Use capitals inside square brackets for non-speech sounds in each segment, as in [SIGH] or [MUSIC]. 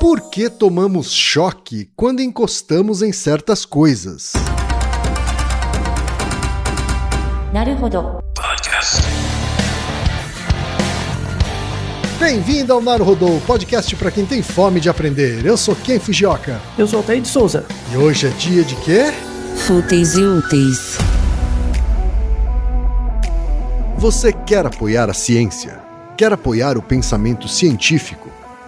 Por que tomamos choque quando encostamos em certas coisas? Bem-vindo ao Naruhodô, podcast para quem tem fome de aprender. Eu sou Ken Fujioka. Eu sou Altair de Souza. E hoje é dia de quê? Fúteis e úteis. Você quer apoiar a ciência? Quer apoiar o pensamento científico?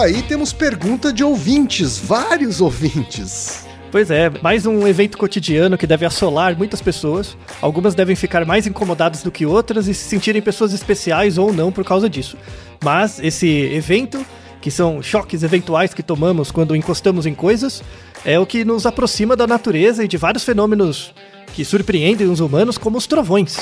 Altaí, temos pergunta de ouvintes, vários ouvintes. Pois é, mais um evento cotidiano que deve assolar muitas pessoas. Algumas devem ficar mais incomodadas do que outras e se sentirem pessoas especiais ou não por causa disso. Mas esse evento, que são choques eventuais que tomamos quando encostamos em coisas, é o que nos aproxima da natureza e de vários fenômenos que surpreendem os humanos, como os trovões.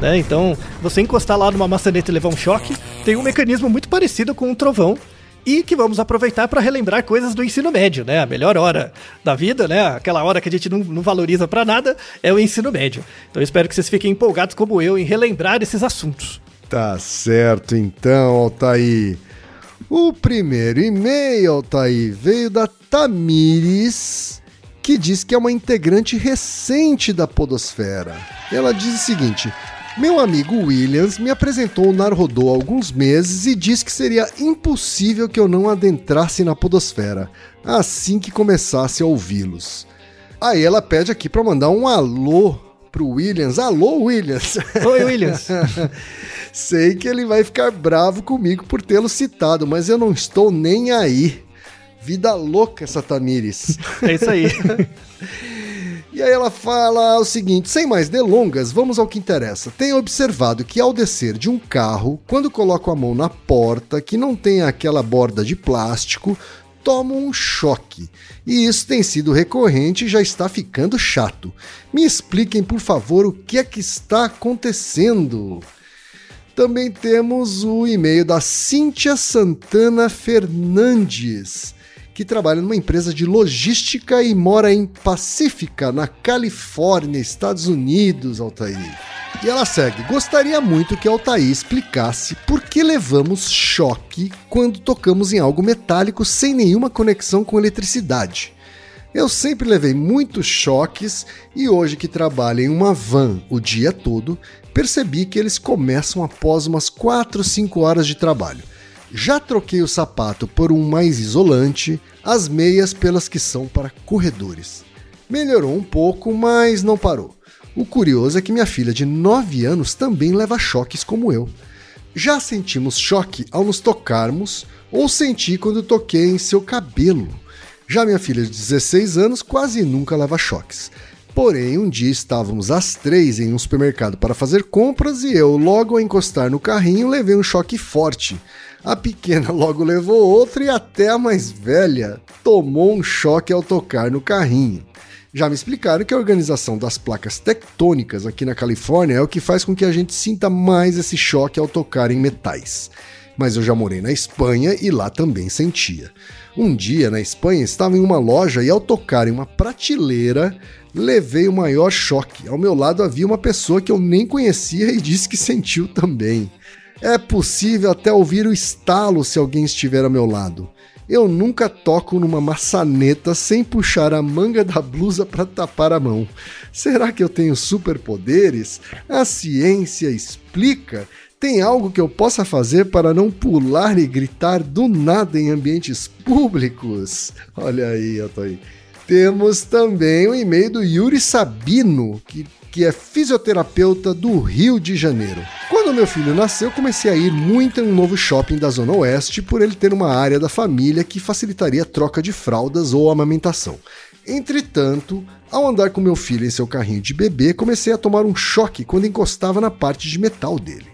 Né? Então, você encostar lá numa maçaneta e levar um choque, tem um mecanismo muito parecido com um trovão, e que vamos aproveitar para relembrar coisas do ensino médio, né? A melhor hora da vida, né? Aquela hora que a gente não, não valoriza para nada é o ensino médio. Então espero que vocês fiquem empolgados como eu em relembrar esses assuntos. Tá certo então, Altair. O primeiro e-mail, Altair, veio da Tamires, que diz que é uma integrante recente da Podosfera. Ela diz o seguinte: meu amigo Williams me apresentou o Narodô há alguns meses e disse que seria impossível que eu não adentrasse na podosfera assim que começasse a ouvi-los. Aí ela pede aqui para mandar um alô pro Williams. Alô, Williams! Oi, Williams! [LAUGHS] Sei que ele vai ficar bravo comigo por tê-lo citado, mas eu não estou nem aí. Vida louca essa Tamires. É isso aí. [LAUGHS] E aí ela fala o seguinte: sem mais delongas, vamos ao que interessa. Tenho observado que ao descer de um carro, quando coloco a mão na porta, que não tem aquela borda de plástico, tomo um choque. E isso tem sido recorrente e já está ficando chato. Me expliquem, por favor, o que é que está acontecendo. Também temos o e-mail da Cíntia Santana Fernandes que trabalha numa empresa de logística e mora em Pacífica, na Califórnia, Estados Unidos, Altair. E ela segue: Gostaria muito que Altair explicasse por que levamos choque quando tocamos em algo metálico sem nenhuma conexão com eletricidade. Eu sempre levei muitos choques e hoje que trabalho em uma van o dia todo, percebi que eles começam após umas 4 ou 5 horas de trabalho. Já troquei o sapato por um mais isolante, as meias pelas que são para corredores. Melhorou um pouco, mas não parou. O curioso é que minha filha de 9 anos também leva choques como eu. Já sentimos choque ao nos tocarmos ou senti quando toquei em seu cabelo. Já minha filha de 16 anos quase nunca leva choques. Porém, um dia estávamos às três em um supermercado para fazer compras e eu, logo a encostar no carrinho, levei um choque forte. A pequena logo levou outro e até a mais velha tomou um choque ao tocar no carrinho. Já me explicaram que a organização das placas tectônicas aqui na Califórnia é o que faz com que a gente sinta mais esse choque ao tocar em metais. Mas eu já morei na Espanha e lá também sentia. Um dia na Espanha estava em uma loja e ao tocar em uma prateleira levei o maior choque. Ao meu lado havia uma pessoa que eu nem conhecia e disse que sentiu também. É possível até ouvir o estalo se alguém estiver ao meu lado. Eu nunca toco numa maçaneta sem puxar a manga da blusa para tapar a mão. Será que eu tenho superpoderes? A ciência explica. Tem algo que eu possa fazer para não pular e gritar do nada em ambientes públicos? Olha aí, Atoy. Temos também o e-mail do Yuri Sabino, que que é fisioterapeuta do Rio de Janeiro. Quando meu filho nasceu, comecei a ir muito em um novo shopping da Zona Oeste por ele ter uma área da família que facilitaria a troca de fraldas ou amamentação. Entretanto, ao andar com meu filho em seu carrinho de bebê, comecei a tomar um choque quando encostava na parte de metal dele.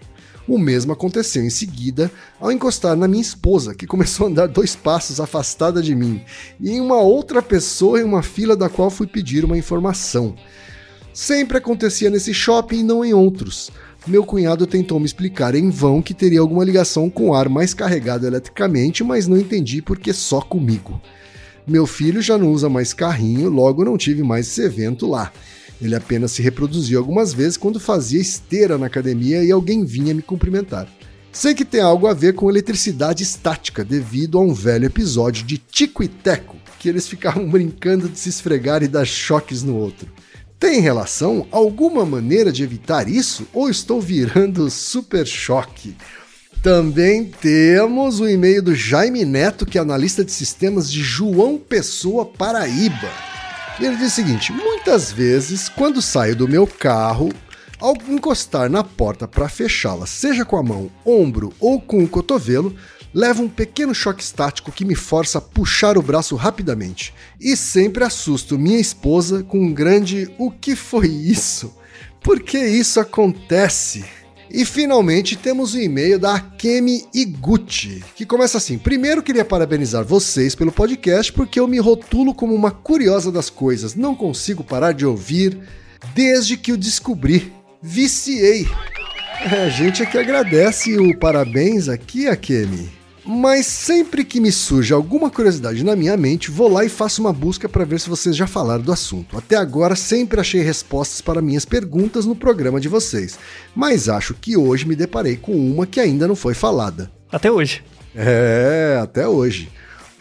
O mesmo aconteceu em seguida ao encostar na minha esposa, que começou a andar dois passos afastada de mim, e em uma outra pessoa em uma fila da qual fui pedir uma informação. Sempre acontecia nesse shopping e não em outros. Meu cunhado tentou me explicar em vão que teria alguma ligação com o ar mais carregado eletricamente, mas não entendi porque só comigo. Meu filho já não usa mais carrinho, logo não tive mais esse evento lá. Ele apenas se reproduziu algumas vezes quando fazia esteira na academia e alguém vinha me cumprimentar. Sei que tem algo a ver com eletricidade estática, devido a um velho episódio de Tico e Teco, que eles ficavam [LAUGHS] brincando de se esfregar e dar choques no outro. Tem relação? Alguma maneira de evitar isso? Ou estou virando super choque? Também temos o e-mail do Jaime Neto, que é analista de sistemas de João Pessoa, Paraíba. Ele diz o seguinte: muitas vezes, quando saio do meu carro, ao encostar na porta para fechá-la, seja com a mão, ombro ou com o cotovelo, leva um pequeno choque estático que me força a puxar o braço rapidamente. E sempre assusto minha esposa com um grande O que foi isso? Por que isso acontece? E finalmente temos o e-mail da Akemi Iguchi, que começa assim: Primeiro queria parabenizar vocês pelo podcast, porque eu me rotulo como uma curiosa das coisas, não consigo parar de ouvir desde que o descobri. Viciei. É, a gente é que agradece o parabéns aqui, Akemi. Mas sempre que me surge alguma curiosidade na minha mente, vou lá e faço uma busca para ver se vocês já falaram do assunto. Até agora sempre achei respostas para minhas perguntas no programa de vocês, mas acho que hoje me deparei com uma que ainda não foi falada. Até hoje. É, até hoje.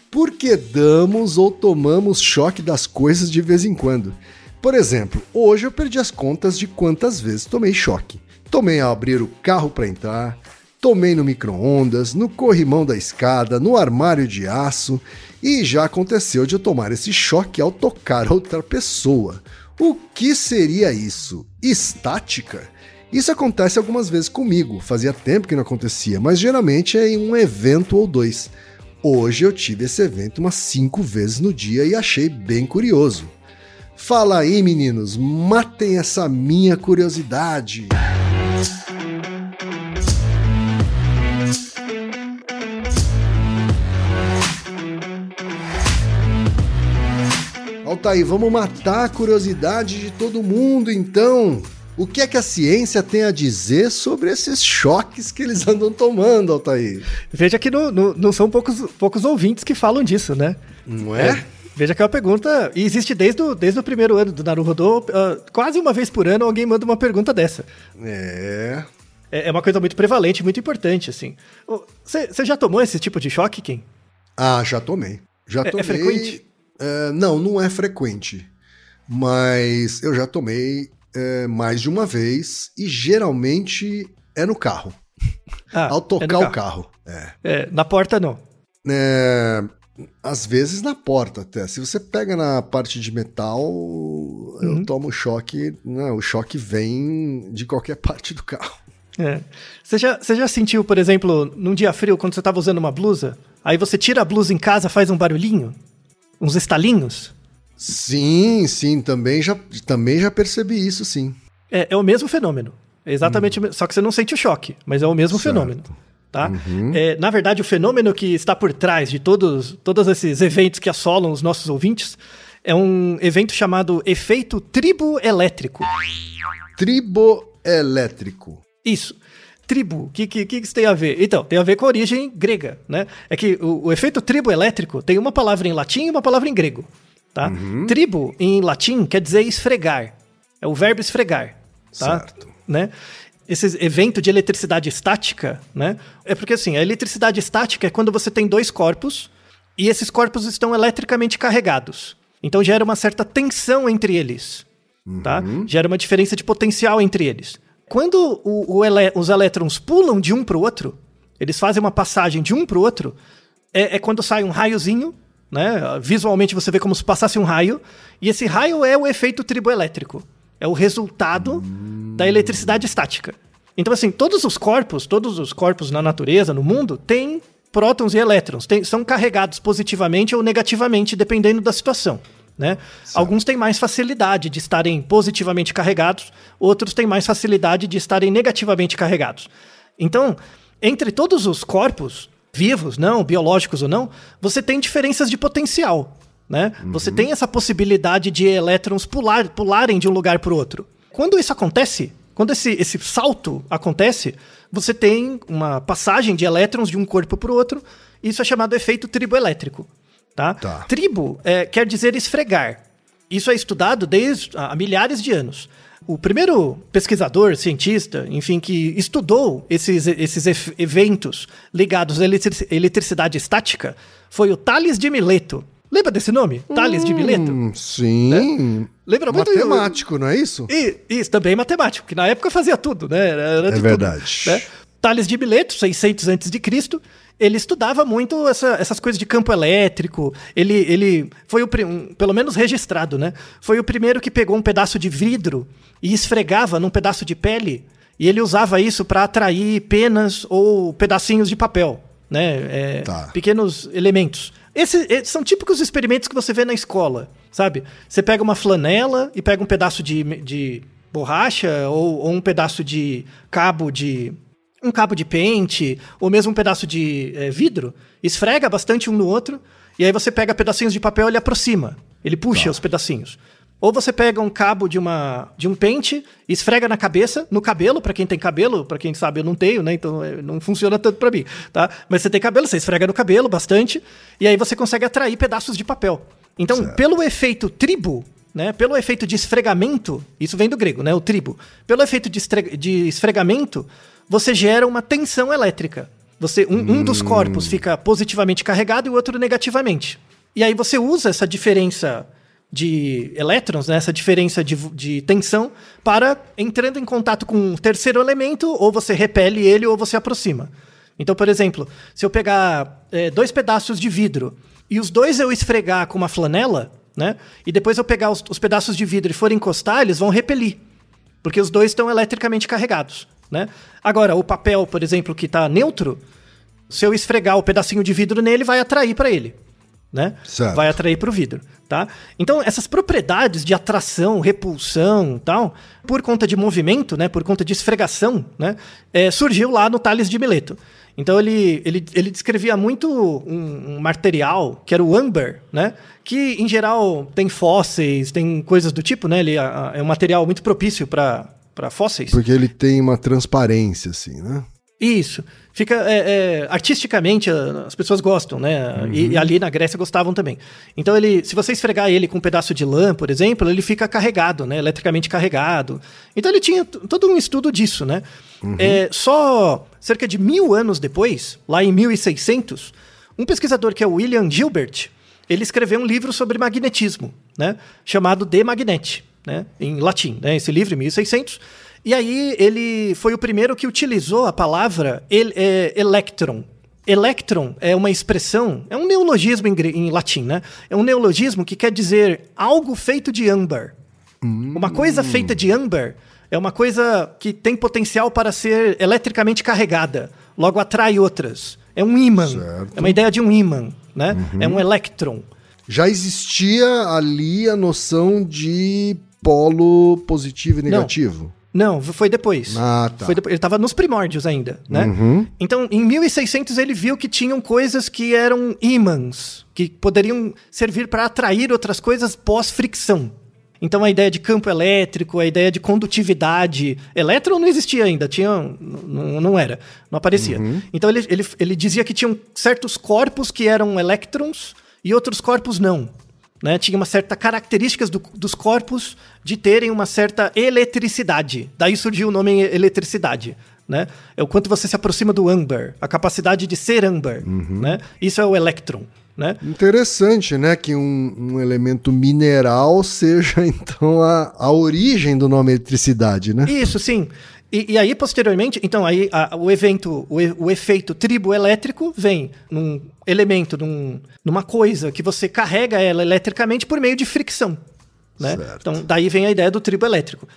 Por que damos ou tomamos choque das coisas de vez em quando? Por exemplo, hoje eu perdi as contas de quantas vezes tomei choque. Tomei ao abrir o carro para entrar, Tomei no micro-ondas, no corrimão da escada, no armário de aço e já aconteceu de eu tomar esse choque ao tocar outra pessoa. O que seria isso? Estática? Isso acontece algumas vezes comigo, fazia tempo que não acontecia, mas geralmente é em um evento ou dois. Hoje eu tive esse evento umas cinco vezes no dia e achei bem curioso. Fala aí, meninos, matem essa minha curiosidade. Altair, vamos matar a curiosidade de todo mundo então. O que é que a ciência tem a dizer sobre esses choques que eles [LAUGHS] andam tomando, Altair? Veja que não, não, não são poucos, poucos ouvintes que falam disso, né? Não é? é veja que é uma pergunta. E existe desde o, desde o primeiro ano do Naruhodô. Uh, quase uma vez por ano alguém manda uma pergunta dessa. É. É, é uma coisa muito prevalente, muito importante, assim. Você já tomou esse tipo de choque, Kim? Ah, já tomei. Já é, tomei. É frequente? É, não, não é frequente. Mas eu já tomei é, mais de uma vez e geralmente é no carro. Ah, Ao tocar é carro. o carro. É. é. na porta não. É, às vezes na porta até. Se você pega na parte de metal, uhum. eu tomo choque. Né, o choque vem de qualquer [LAUGHS] parte do carro. É. Você, já, você já sentiu, por exemplo, num dia frio, quando você estava usando uma blusa, aí você tira a blusa em casa, faz um barulhinho? Uns estalinhos? Sim, sim, também já, também já percebi isso, sim. É, é o mesmo fenômeno. É exatamente, Hum. só que você não sente o choque, mas é o mesmo Certo. fenômeno. Tá? Uhum. É, na verdade, o fenômeno que está por trás de todos, todos esses eventos que assolam os nossos ouvintes é um evento chamado efeito triboelétrico. Triboelétrico. Isso. Tribo, o que, que, que isso tem a ver? Então, tem a ver com a origem grega, né? É que o, o efeito triboelétrico tem uma palavra em latim e uma palavra em grego, tá? Uhum. Tribo, em latim, quer dizer esfregar. É o verbo esfregar, tá? Certo. Né? Esse evento de eletricidade estática, né? É porque, assim, a eletricidade estática é quando você tem dois corpos e esses corpos estão eletricamente carregados. Então, gera uma certa tensão entre eles, tá? Gera uma diferença de potencial entre eles. Quando o- o elé- os elétrons pulam de um para o outro, eles fazem uma passagem de um para o outro, é, é quando sai um raiozinho, né? Visualmente você vê como se passasse um raio, e esse raio é o efeito triboelétrico. É o resultado da eletricidade estática. Então, assim, todos os corpos, todos os corpos na natureza, no mundo, têm prótons e elétrons, têm- são carregados positivamente ou negativamente, dependendo da situação. Né? Alguns têm mais facilidade de estarem positivamente carregados, outros têm mais facilidade de estarem negativamente carregados. Então, entre todos os corpos, vivos, não, biológicos ou não, você tem diferenças de potencial. Né? Você tem essa possibilidade de elétrons pular, pularem de um lugar para o outro. Quando isso acontece, quando esse, esse salto acontece, você tem uma passagem de elétrons de um corpo para o outro. Isso é chamado efeito triboelétrico. Tá? Tá. Tribo é, quer dizer esfregar. Isso é estudado desde há milhares de anos. O primeiro pesquisador, cientista, enfim, que estudou esses, esses eventos ligados à eletric- eletricidade estática foi o Tales de Mileto. Lembra desse nome? Tales de Mileto? Hum, sim. Lembra muito- Matemático, não é isso? E, isso, também matemático, que na época fazia tudo, né? Era, era É tudo, verdade. né? Tales de Mileto, 600 antes de Cristo, ele estudava muito essa- essas coisas de campo elétrico. Ele, ele foi o, um, pelo menos registrado, né? Foi o primeiro que pegou um pedaço de vidro e esfregava num pedaço de pele. E ele usava isso para atrair penas ou pedacinhos de papel, né? É, Tá. pequenos elementos. Esses, esses são típicos experimentos que você vê na escola, sabe? Você pega uma flanela e pega um pedaço de, de borracha ou, ou um pedaço de cabo de um cabo de pente ou mesmo um pedaço de eh, vidro, esfrega bastante um no outro e aí você pega pedacinhos de papel e ele aproxima, ele puxa os pedacinhos. Ou você pega um cabo de, uma, de um pente esfrega na cabeça, no cabelo, pra quem tem cabelo, pra quem sabe eu não tenho, né? Então eh, não funciona tanto pra mim, tá? Mas você tem cabelo, você esfrega no cabelo bastante, e aí você consegue atrair pedaços de papel. Então, Certo. pelo efeito tribo, né? Pelo efeito de esfregamento, isso vem do grego, né? O tribo. Pelo efeito de, de esfregamento, você gera uma tensão elétrica. Você, um, um dos corpos fica positivamente carregado e o outro negativamente. E aí você usa essa diferença de elétrons, né, essa diferença de, de tensão, para entrando em contato com um terceiro elemento, ou você repele ele ou você aproxima. Então, por exemplo, se eu pegar eh, dois pedaços de vidro e os dois eu esfregar com uma flanela, né, e depois eu pegar os, os pedaços de vidro e for encostar, eles vão repelir. Porque os dois estão eletricamente carregados. Né? Agora, o papel, por exemplo, que está neutro, se eu esfregar o pedacinho de vidro nele, vai atrair para ele. Né? Certo. Vai atrair para o vidro. Tá? Então, essas propriedades de atração, repulsão tal, por conta de movimento, né, por conta de esfregação, né, é, surgiu lá no Tales de Mileto. Então, ele, ele, ele descrevia muito um, um material, que era o âmbar, né, que, em geral, tem fósseis, tem coisas do tipo, né, ele a- a- é um material muito propício para fósseis. Porque ele tem uma transparência, assim, né? Isso. Fica é, é, artisticamente as pessoas gostam, né? E, e ali na Grécia gostavam também. Então ele, se você esfregar ele com um pedaço de lã, por exemplo, ele fica carregado, né? Eletricamente carregado. Então ele tinha todo um estudo disso, né? É, só cerca de mil anos depois, lá em 1600, um pesquisador que é o William Gilbert, ele escreveu um livro sobre magnetismo, né? Chamado De Magnete, né? Em latim, né? Esse livro, em 1600. E aí ele foi o primeiro que utilizou a palavra el, é, electron. Electron é uma expressão, é um neologismo em, em latim, né? É um neologismo que quer dizer algo feito de âmbar. Uma coisa feita de âmbar é uma coisa que tem potencial para ser eletricamente carregada, logo atrai outras. É um ímã. É uma ideia de um ímã, né? É um elétron. Já existia ali a noção de polo positivo e Não. negativo? Não, foi depois. Ah, tá. Foi depois. Ele estava nos primórdios ainda, né? Uhum. Então, em 1600 ele viu que tinham coisas que eram ímãs, que poderiam servir para atrair outras coisas pós-fricção. Então, a ideia de campo elétrico, a ideia de condutividade. Elétron não existia ainda, tinha, n- n- não era, não aparecia. Então, ele, ele, ele dizia que tinham certos corpos que eram elétrons e outros corpos não. Né? Tinha uma certa características do- dos corpos de terem uma certa eletricidade. Daí surgiu o nome eletricidade. Né? É o quanto você se aproxima do âmbar, a capacidade de ser âmbar. Né? Isso é o elétron. Né? Interessante, né? Que um, um elemento mineral seja, [LAUGHS] então, a, a origem do nome eletricidade, né? Isso, sim. E, e aí, posteriormente, então, aí a- o evento, o, e- o efeito triboelétrico vem num elemento, num- numa coisa que você carrega ela eletricamente por meio de fricção. Né? Então, daí vem a ideia do triboelétrico.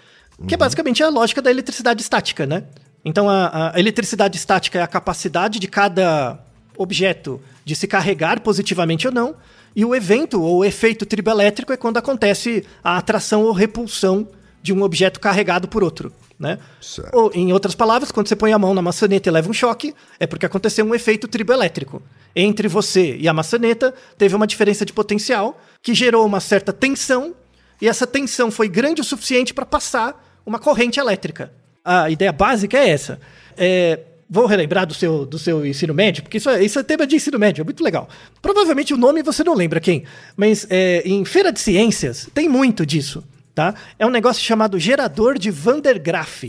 Que é basicamente a lógica da eletricidade estática, né? Então, a, a eletricidade estática é a capacidade de cada objeto de se carregar positivamente ou não, e o evento ou efeito triboelétrico é quando acontece a atração ou repulsão de um objeto carregado por outro. Né? Certo. Ou, em outras palavras, quando você põe a mão na maçaneta e leva um choque, é porque aconteceu um efeito triboelétrico. Entre você e a maçaneta, teve uma diferença de potencial que gerou uma certa tensão, e essa tensão foi grande o suficiente para passar uma corrente elétrica. A ideia básica é essa. É, vou relembrar do seu, do seu ensino médio, porque isso é, isso é tema de ensino médio, é muito legal. Provavelmente o nome você não lembra quem, mas é, em feira de ciências tem muito disso. Tá? É um negócio chamado gerador de Van der Graaf.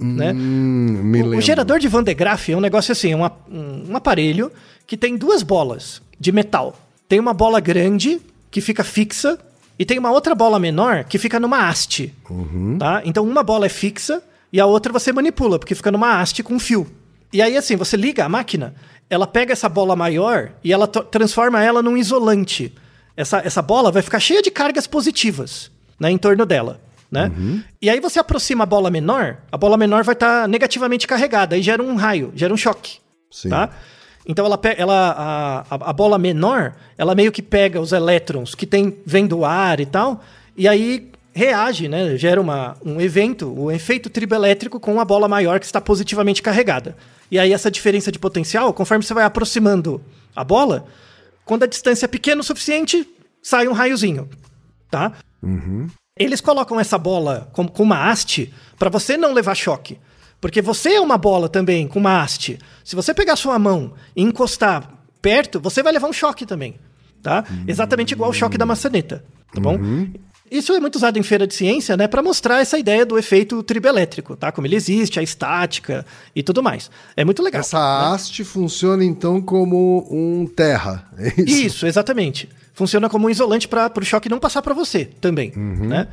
Né? Hum, me O-. O gerador de Van de Graaff é um negócio assim, um, um aparelho que tem duas bolas de metal. Tem uma bola grande que fica fixa e tem uma outra bola menor que fica numa haste. Tá? Então uma bola é fixa e a outra você manipula, porque fica numa haste com fio. E aí assim, você liga a máquina, ela pega essa bola maior e ela transforma ela num isolante. Essa, essa bola vai ficar cheia de cargas positivas né, em torno dela. Né? E aí você aproxima a bola menor, a bola menor vai estar negativamente carregada, aí gera um raio, gera um choque. Sim. Tá? Então ela, ela a, a, bola menor, ela meio que pega os elétrons que tem vem do ar e tal, e aí reage, né? Gera uma, um evento, o efeito triboelétrico com a bola maior que está positivamente carregada. E aí essa diferença de potencial, conforme você vai aproximando a bola, quando a distância é pequena o suficiente, sai um raiozinho, tá? Eles colocam essa bola com, com uma haste para você não levar choque. Porque você é uma bola também com uma haste. Se você pegar sua mão e encostar perto, você vai levar um choque também. Tá? Exatamente igual o choque da maçaneta. Tá bom? Isso é muito usado em feira de ciência, né, para mostrar essa ideia do efeito triboelétrico, tá? Como ele existe, a estática e tudo mais. É muito legal. Essa haste funciona, então, como um terra. É isso? Isso, exatamente. Funciona como um isolante para o choque não passar para você também, né?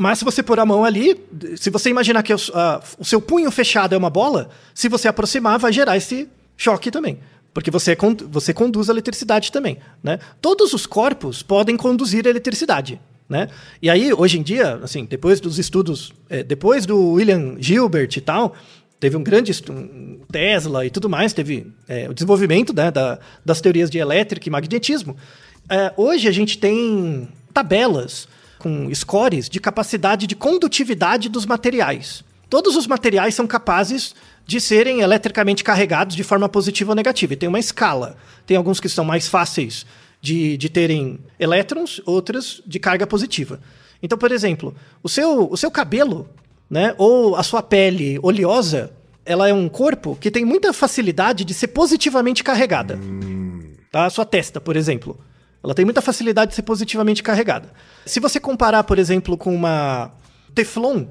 Mas se você pôr a mão ali, se você imaginar que o, a- o seu punho fechado é uma bola, se você aproximar, vai gerar esse choque também. Porque você, você conduz a eletricidade também, né? Todos os corpos podem conduzir a eletricidade, né? E aí, hoje em dia, assim, depois dos estudos, é, depois do William Gilbert e tal, teve um grande um Tesla e tudo mais, teve é, o desenvolvimento né, da- das teorias de elétrica e magnetismo. É, hoje a gente tem tabelas com scores de capacidade de condutividade dos materiais. Todos os materiais são capazes de serem eletricamente carregados de forma positiva ou negativa. E tem uma escala. Tem alguns que são mais fáceis de, de terem elétrons, outros de carga positiva. Então, por exemplo, o seu, o seu cabelo, né, ou a sua pele oleosa, ela é um corpo que tem muita facilidade de ser positivamente carregada. Tá? A sua testa, por exemplo. Ela tem muita facilidade de ser positivamente carregada. Se você comparar, por exemplo, com uma Teflon,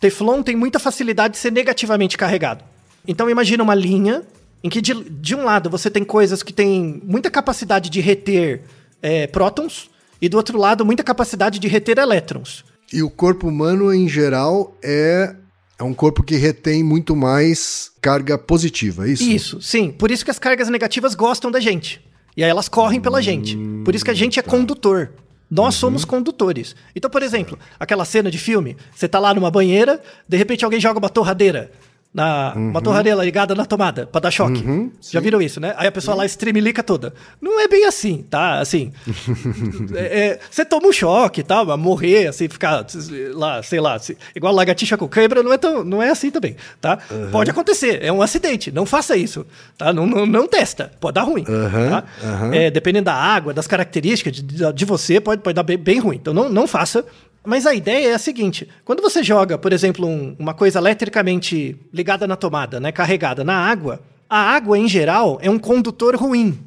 Teflon tem muita facilidade de ser negativamente carregado. Então imagina uma linha em que de, de um lado você tem coisas que têm muita capacidade de reter é, prótons e do outro lado muita capacidade de reter elétrons. E o corpo humano, em geral, é, é um corpo que retém muito mais carga positiva, é isso? Isso, sim. Por isso que as cargas negativas gostam da gente. E aí elas correm pela gente. Por isso que a gente é condutor. Nós somos condutores. Então, por exemplo, aquela cena de filme, você tá lá numa banheira, de repente alguém joga uma torradeira. Na, Uma torradeira ligada na tomada pra dar choque. Já viram isso, né? Aí a pessoa lá estremelica toda. Não é bem assim, tá? Assim. [LAUGHS] é- é, você toma um choque, tá? Mas morrer, assim, ficar lá, sei lá, se- igual lagartixa com cãibra, não é, tão, não é assim também, tá? Pode acontecer, é um acidente. Não faça isso, tá? Não, não, não testa, pode dar ruim. Aham, tá? aham. É, dependendo da água, das características de, de- de você, pode, pode dar bem, bem ruim. Então não, não faça. Mas a ideia é a seguinte: quando você joga, por exemplo, um- uma coisa eletricamente ligada na tomada, né, carregada na água, a água, em geral, é um condutor ruim.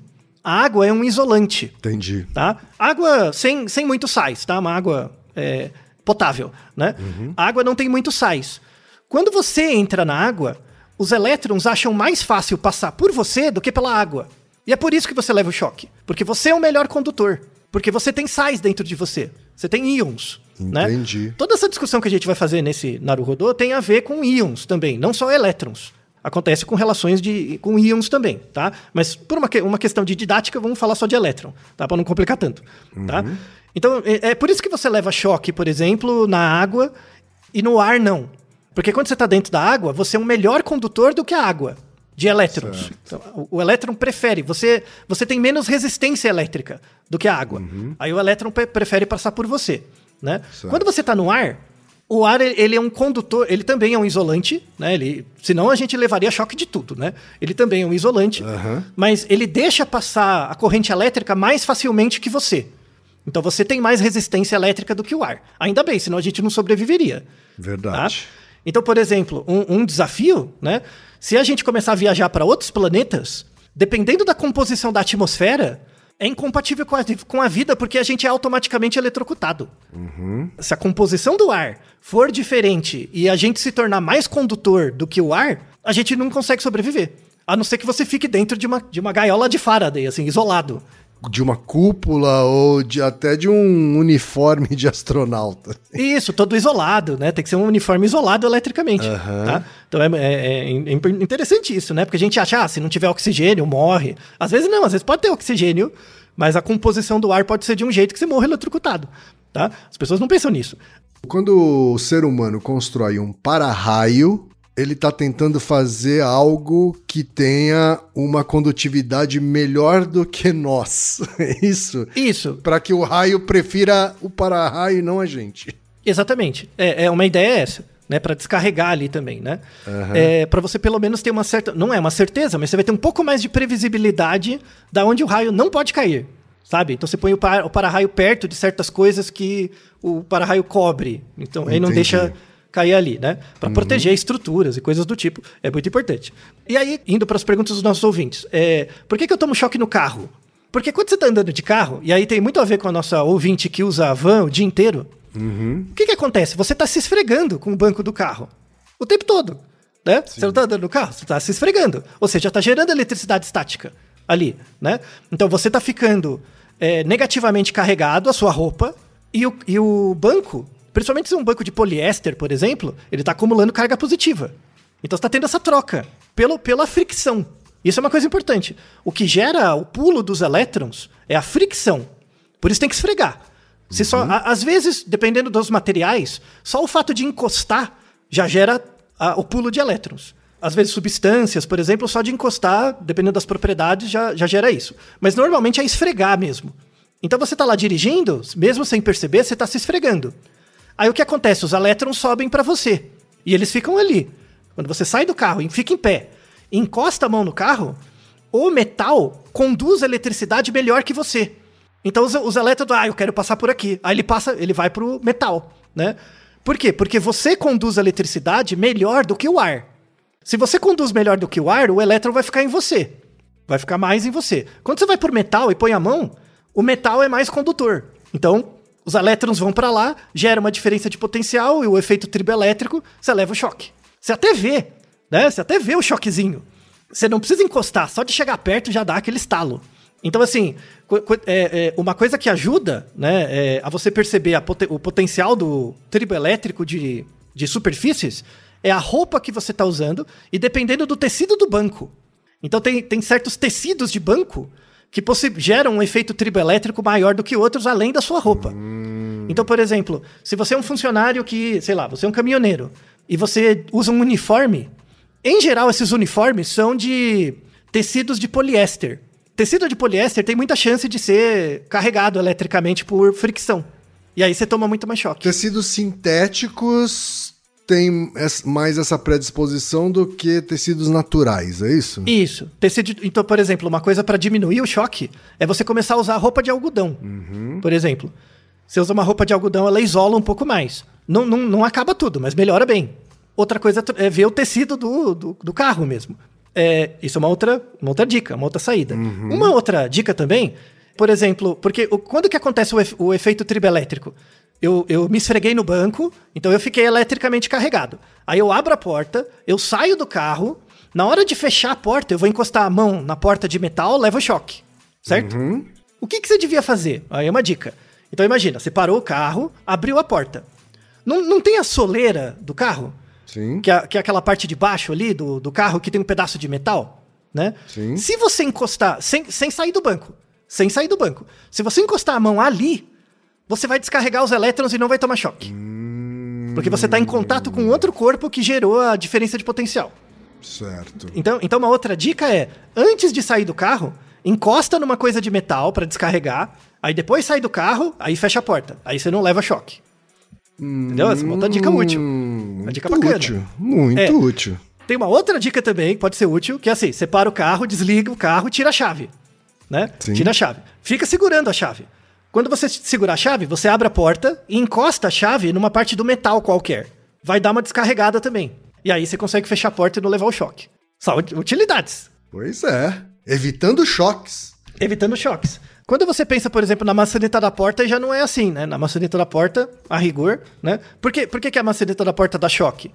A água é um isolante Entendi. tá? Água sem, sem muitos sais, tá? Uma água é, potável, né? A água não tem muitos sais. Quando você entra na água, os elétrons acham mais fácil passar por você do que pela água. E é por isso que você leva o choque. Porque você é o melhor condutor. Porque você tem sais dentro de você. Você tem íons. Né? Entendi. Toda essa discussão que a gente vai fazer nesse Naruhodô tem a ver com íons também, não só elétrons. Acontece com relações de, com íons também, tá? Mas por uma, uma questão de didática, vamos falar só de elétron, tá? Para não complicar tanto, tá? Então, é, é por isso que você leva choque, por exemplo, na água e no ar não. Porque quando você está dentro da água, você é um melhor condutor do que a água de elétrons. Então, o, o elétron prefere, você, você tem menos resistência elétrica do que a água. Aí o elétron pre- prefere passar por você, né? Certo. Quando você está no ar, o ar ele é um condutor, ele também é um isolante, né? Ele, senão a gente levaria choque de tudo, né? Ele também é um isolante, Aham. mas ele deixa passar a corrente elétrica mais facilmente que você. Então você tem mais resistência elétrica do que o ar. Ainda bem, senão a gente não sobreviveria. Verdade. Tá? Então, por exemplo, um, um desafio, né? Se a gente começar a viajar para outros planetas, dependendo da composição da atmosfera, é incompatível com a, com a vida porque a gente é automaticamente eletrocutado. Se a composição do ar for diferente e a gente se tornar mais condutor do que o ar, a gente não consegue sobreviver. A não ser que você fique dentro de uma, de uma gaiola de Faraday, assim, isolado. De uma cúpula ou de até de um uniforme de astronauta. Isso, todo isolado, né? Tem que ser um uniforme isolado eletricamente. Aham. tá? Então é, é- é interessante isso, né? Porque a gente acha, ah, se não tiver oxigênio, morre. Às vezes não, às vezes pode ter oxigênio, mas a composição do ar pode ser de um jeito que você morre eletrocutado. Tá? As pessoas não pensam nisso. Quando o ser humano constrói um para-raio, ele está tentando fazer algo que tenha uma condutividade melhor do que nós. [LAUGHS] É isso? Isso, Para que o raio prefira o para-raio e não a gente. Exatamente. É, é uma ideia essa, né? Para descarregar ali também, né? É, para você pelo menos ter uma certa, não é uma certeza, mas você vai ter um pouco mais de previsibilidade da onde o raio não pode cair, sabe? Então você põe o, para, o para-raio perto de certas coisas que o para-raio cobre, então aí não Entendi. deixa cair ali, né? Para proteger estruturas e coisas do tipo, é muito importante. E aí, indo para as perguntas dos nossos ouvintes, é, por que, que eu tomo choque no carro? Porque quando você está andando de carro, e aí tem muito a ver com a nossa ouvinte que usa a van o dia inteiro, o que, que acontece? Você está se esfregando com o banco do carro o tempo todo. Né? Você não está andando no carro, você está se esfregando. Ou seja, está gerando eletricidade estática ali. Né? Então você está ficando é, negativamente carregado a sua roupa e o, e o banco, principalmente se é um banco de poliéster, por exemplo, ele está acumulando carga positiva. Então você está tendo essa troca pelo, pela fricção. Isso é uma coisa importante. O que gera o pulo dos elétrons é a fricção. Por isso tem que esfregar. Se só, a- às vezes, dependendo dos materiais, só o fato de encostar já gera a- o pulo de elétrons. Às vezes, substâncias, por exemplo, só de encostar, dependendo das propriedades, já, já gera isso. Mas normalmente é esfregar mesmo. Então você está lá dirigindo, mesmo sem perceber, você está se esfregando. Aí o que acontece? Os elétrons sobem para você. E eles ficam ali. Quando você sai do carro e fica em pé, encosta a mão no carro, o metal conduz a eletricidade melhor que você. Então os, os elétrons, ah, eu quero passar por aqui. Aí ele passa, ele vai pro metal, né? Por quê? Porque você conduz a eletricidade melhor do que o ar. Se você conduz melhor do que o ar, o elétron vai ficar em você. Vai ficar mais em você. Quando você vai por metal e põe a mão, o metal é mais condutor. Então, os elétrons vão para lá, gera uma diferença de potencial e o efeito triboelétrico, você leva o choque. Você até vê, né? Você até vê o choquezinho. Você não precisa encostar, só de chegar perto já dá aquele estalo. Então, assim, é, é, uma coisa que ajuda né, é, a você perceber a o potencial do triboelétrico de, de superfícies é a roupa que você está usando e dependendo do tecido do banco. Então, tem, tem certos tecidos de banco que geram um efeito triboelétrico maior do que outros, além da sua roupa. Então, por exemplo, se você é um funcionário que, sei lá, você é um caminhoneiro e você usa um uniforme, em geral, esses uniformes são de tecidos de poliéster. Tecido de poliéster tem muita chance de ser carregado eletricamente por fricção. E aí você toma muito mais choque. Tecidos sintéticos es- mais essa predisposição do que tecidos naturais, é isso? Isso. Tecido, então, por exemplo, uma coisa para diminuir o choque é você começar a usar roupa de algodão. Por exemplo, você usa uma roupa de algodão, ela isola um pouco mais. Não, não, não acaba tudo, mas melhora bem. Outra coisa é ver o tecido do, do, do carro mesmo. É, isso é uma outra, uma outra dica, uma outra saída. Uma outra dica também, por exemplo, porque o- quando que acontece o, efe- o efeito tribelétrico? Eu, eu me esfreguei no banco, então eu fiquei eletricamente carregado. Aí eu abro a porta, eu saio do carro, na hora de fechar a porta, eu vou encostar a mão na porta de metal, leva choque. Certo? O que, que você devia fazer? Aí é uma dica. Então imagina, você parou o carro, abriu a porta. Não, não tem a soleira do carro? Sim. Que é, que é aquela parte de baixo ali do, do carro que tem um pedaço de metal, né? Sim. Se você encostar, sem, sem sair do banco, sem sair do banco, se você encostar a mão ali, você vai descarregar os elétrons e não vai tomar choque. Porque você está em contato com outro corpo que gerou a diferença de potencial. Certo. Então, então uma outra dica é, antes de sair do carro, encosta numa coisa de metal para descarregar, aí depois sai do carro, aí fecha a porta. Aí você não leva choque. Entendeu? Essa é uma outra dica útil. Hum, Uma dica muito bacana. útil. Muito É. útil. Tem uma outra dica também que pode ser útil, que é assim, você para o carro, desliga o carro e tira a chave. Né? Sim. Tira a chave. Fica segurando a chave. Quando você segurar a chave, você abre a porta e encosta a chave numa parte do metal qualquer. Vai dar uma descarregada também. E aí você consegue fechar a porta e não levar o choque. Só ut- utilidades. Pois é. Evitando choques. Evitando choques. Quando você pensa, por exemplo, na maçaneta da porta, já não é assim, né? Na maçaneta da porta, a rigor, né? Por, quê? Por que, que a maçaneta da porta dá choque?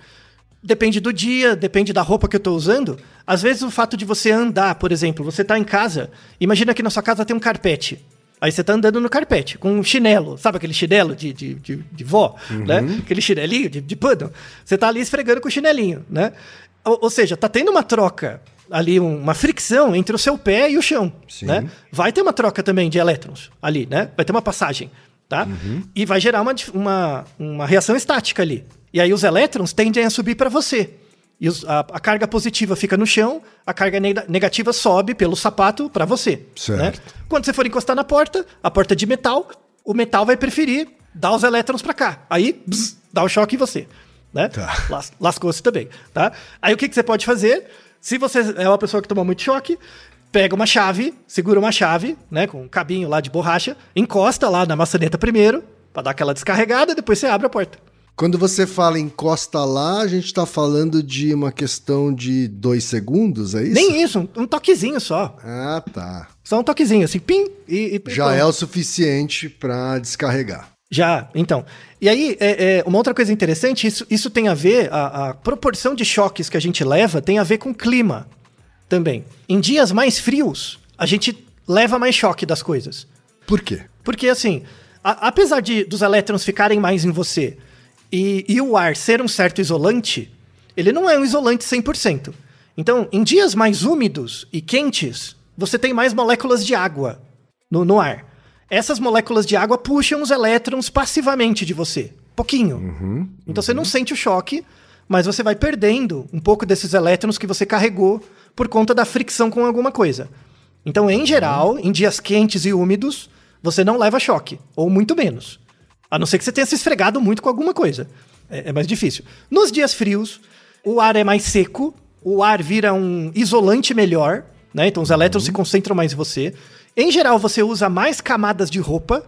Depende do dia, depende da roupa que eu tô usando. Às vezes o fato de você andar, por exemplo, você tá em casa, imagina que na sua casa tem um carpete. Aí você tá andando no carpete, com um chinelo, sabe aquele chinelo de, de, de, de vó, né? Aquele chinelinho de, de pano. Você tá ali esfregando com o chinelinho, né? Ou, ou seja, tá tendo uma troca ali, um- uma fricção entre o seu pé e o chão, Sim. né? Vai ter uma troca também de elétrons ali, né? Vai ter uma passagem, tá? E vai gerar uma, uma, uma reação estática ali. E aí os elétrons tendem a subir para você. E a, a carga positiva fica no chão, a carga nega- negativa sobe pelo sapato para você. Né? Quando você for encostar na porta, a porta é de metal, o metal vai preferir dar os elétrons para cá. Aí, bzz, dá o choque em você. Né? Tá. Las- Lascou-se também, tá? Aí o que, que você pode fazer? Se você é uma pessoa que toma muito choque, pega uma chave, segura uma chave, né, com um cabinho lá de borracha, encosta lá na maçaneta primeiro, pra dar aquela descarregada, depois você abre a porta. Quando você fala encosta lá, a gente tá falando de uma questão de dois segundos, é isso? Nem isso, um, toquezinho só. Ah, tá. Só um toquezinho, assim, pim, e... e Já pronto. é o suficiente pra descarregar. Já, então. E aí, é, é, uma outra coisa interessante, isso, isso tem a ver, a, a proporção de choques que a gente leva tem a ver com clima também. Em dias mais frios, a gente leva mais choque das coisas. Por quê? Porque, assim, a- apesar de dos elétrons ficarem mais em você e, e o ar ser um certo isolante, ele não é um isolante 100%. Então, em dias mais úmidos e quentes, você tem mais moléculas de água no, no ar. Essas moléculas de água puxam os elétrons passivamente de você. Pouquinho. então você não sente o choque, mas você vai perdendo um pouco desses elétrons que você carregou por conta da fricção com alguma coisa. Então, em geral, em dias quentes e úmidos, você não leva choque, ou muito menos. A não ser que você tenha se esfregado muito com alguma coisa. É, é mais difícil. Nos dias frios, o ar é mais seco, o ar vira um isolante melhor, né? Então os elétrons se concentram mais em você. Em geral, você usa mais camadas de roupa,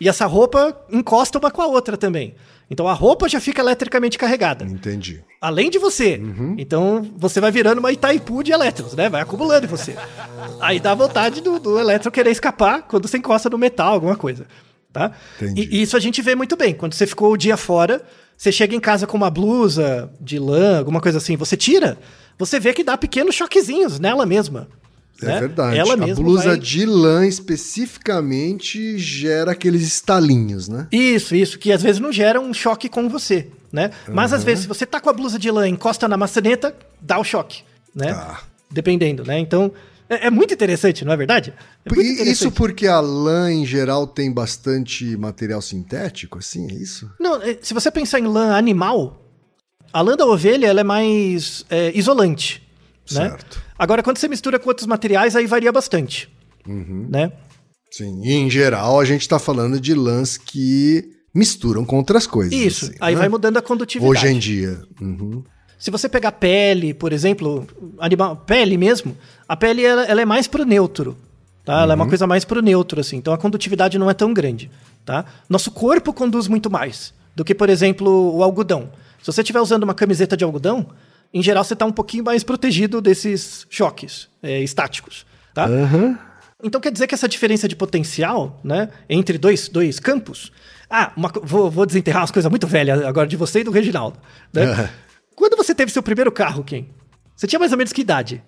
e essa roupa encosta uma com a outra também. Então a roupa já fica eletricamente carregada. Entendi. Além de você. Então você vai virando uma Itaipu de elétrons, né? Vai acumulando em você. Aí dá vontade do, do elétron querer escapar quando você encosta no metal, alguma coisa. Tá? Entendi. E, isso a gente vê muito bem. Quando você ficou o dia fora, você chega em casa com uma blusa de lã, alguma coisa assim, você tira, você vê que dá pequenos choquezinhos nela mesma. É né? verdade. Ela a blusa vai- de lã especificamente gera aqueles estalinhos, né? Isso, isso, que às vezes não gera um choque com você, né? Mas às vezes, se você tá com a blusa de lã encosta na maçaneta, dá o choque, né? Tá. Dependendo, né? Então, É, é muito interessante, não é verdade? É isso porque a lã, em geral, tem bastante material sintético, assim, é isso? Não, é, se você pensar em lã animal, a lã da ovelha ela é mais é, isolante, né? Certo. Agora, quando você mistura com outros materiais, aí varia bastante, Uhum. né? Sim, e em geral a gente tá falando de lãs que misturam com outras coisas. Isso, assim, aí né? vai mudando a condutividade. Hoje em dia. Uhum. Se você pegar pele, por exemplo, animal, pele mesmo, a pele ela, ela é mais pro neutro, tá? Ela é uma coisa mais pro neutro, assim. Então a condutividade não é tão grande, tá? Nosso corpo conduz muito mais do que, por exemplo, o algodão. Se você estiver usando uma camiseta de algodão, em geral você está um pouquinho mais protegido desses choques é, estáticos, tá? Aham. Então quer dizer que essa diferença de potencial, né, entre dois, dois campos. Ah, uma vou, vou desenterrar umas coisas muito velhas agora de você e do Reginaldo. Né? É. Quando você teve seu primeiro carro, Kim? Você tinha mais ou menos que idade?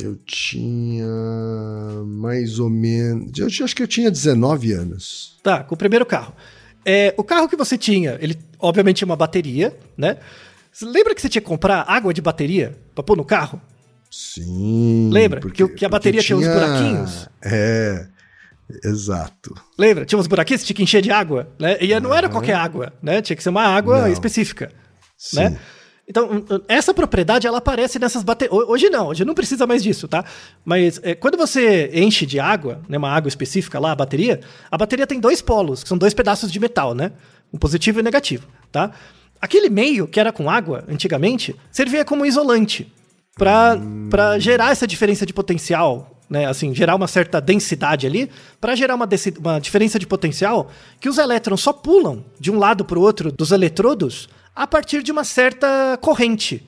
Eu tinha mais ou menos. Eu acho que eu tinha 19 anos. Tá, com o primeiro carro. É, o carro que você tinha, ele obviamente tinha uma bateria, né? Você lembra que você tinha que comprar água de bateria pra pôr no carro? Sim. Lembra? Que o- que a bateria tinha uns buraquinhos? É, exato. Lembra? Tinha uns buraquinhos, você tinha que encher de água, né? E não era qualquer água, né? Tinha que ser uma água Não. específica, Sim. né? Então, um, um, essa propriedade, ela aparece nessas baterias. Hoje não, hoje não precisa mais disso, tá? Mas é, quando você enche de água, né, uma água específica lá, a bateria, a bateria tem dois polos, que são dois pedaços de metal, né? Um positivo e um negativo, tá? Aquele meio que era com água, antigamente, servia como isolante para gerar essa diferença de potencial, né? Assim, gerar uma certa densidade ali, para gerar uma, uma diferença de potencial que os elétrons só pulam de um lado para o outro dos eletrodos a partir de uma certa corrente,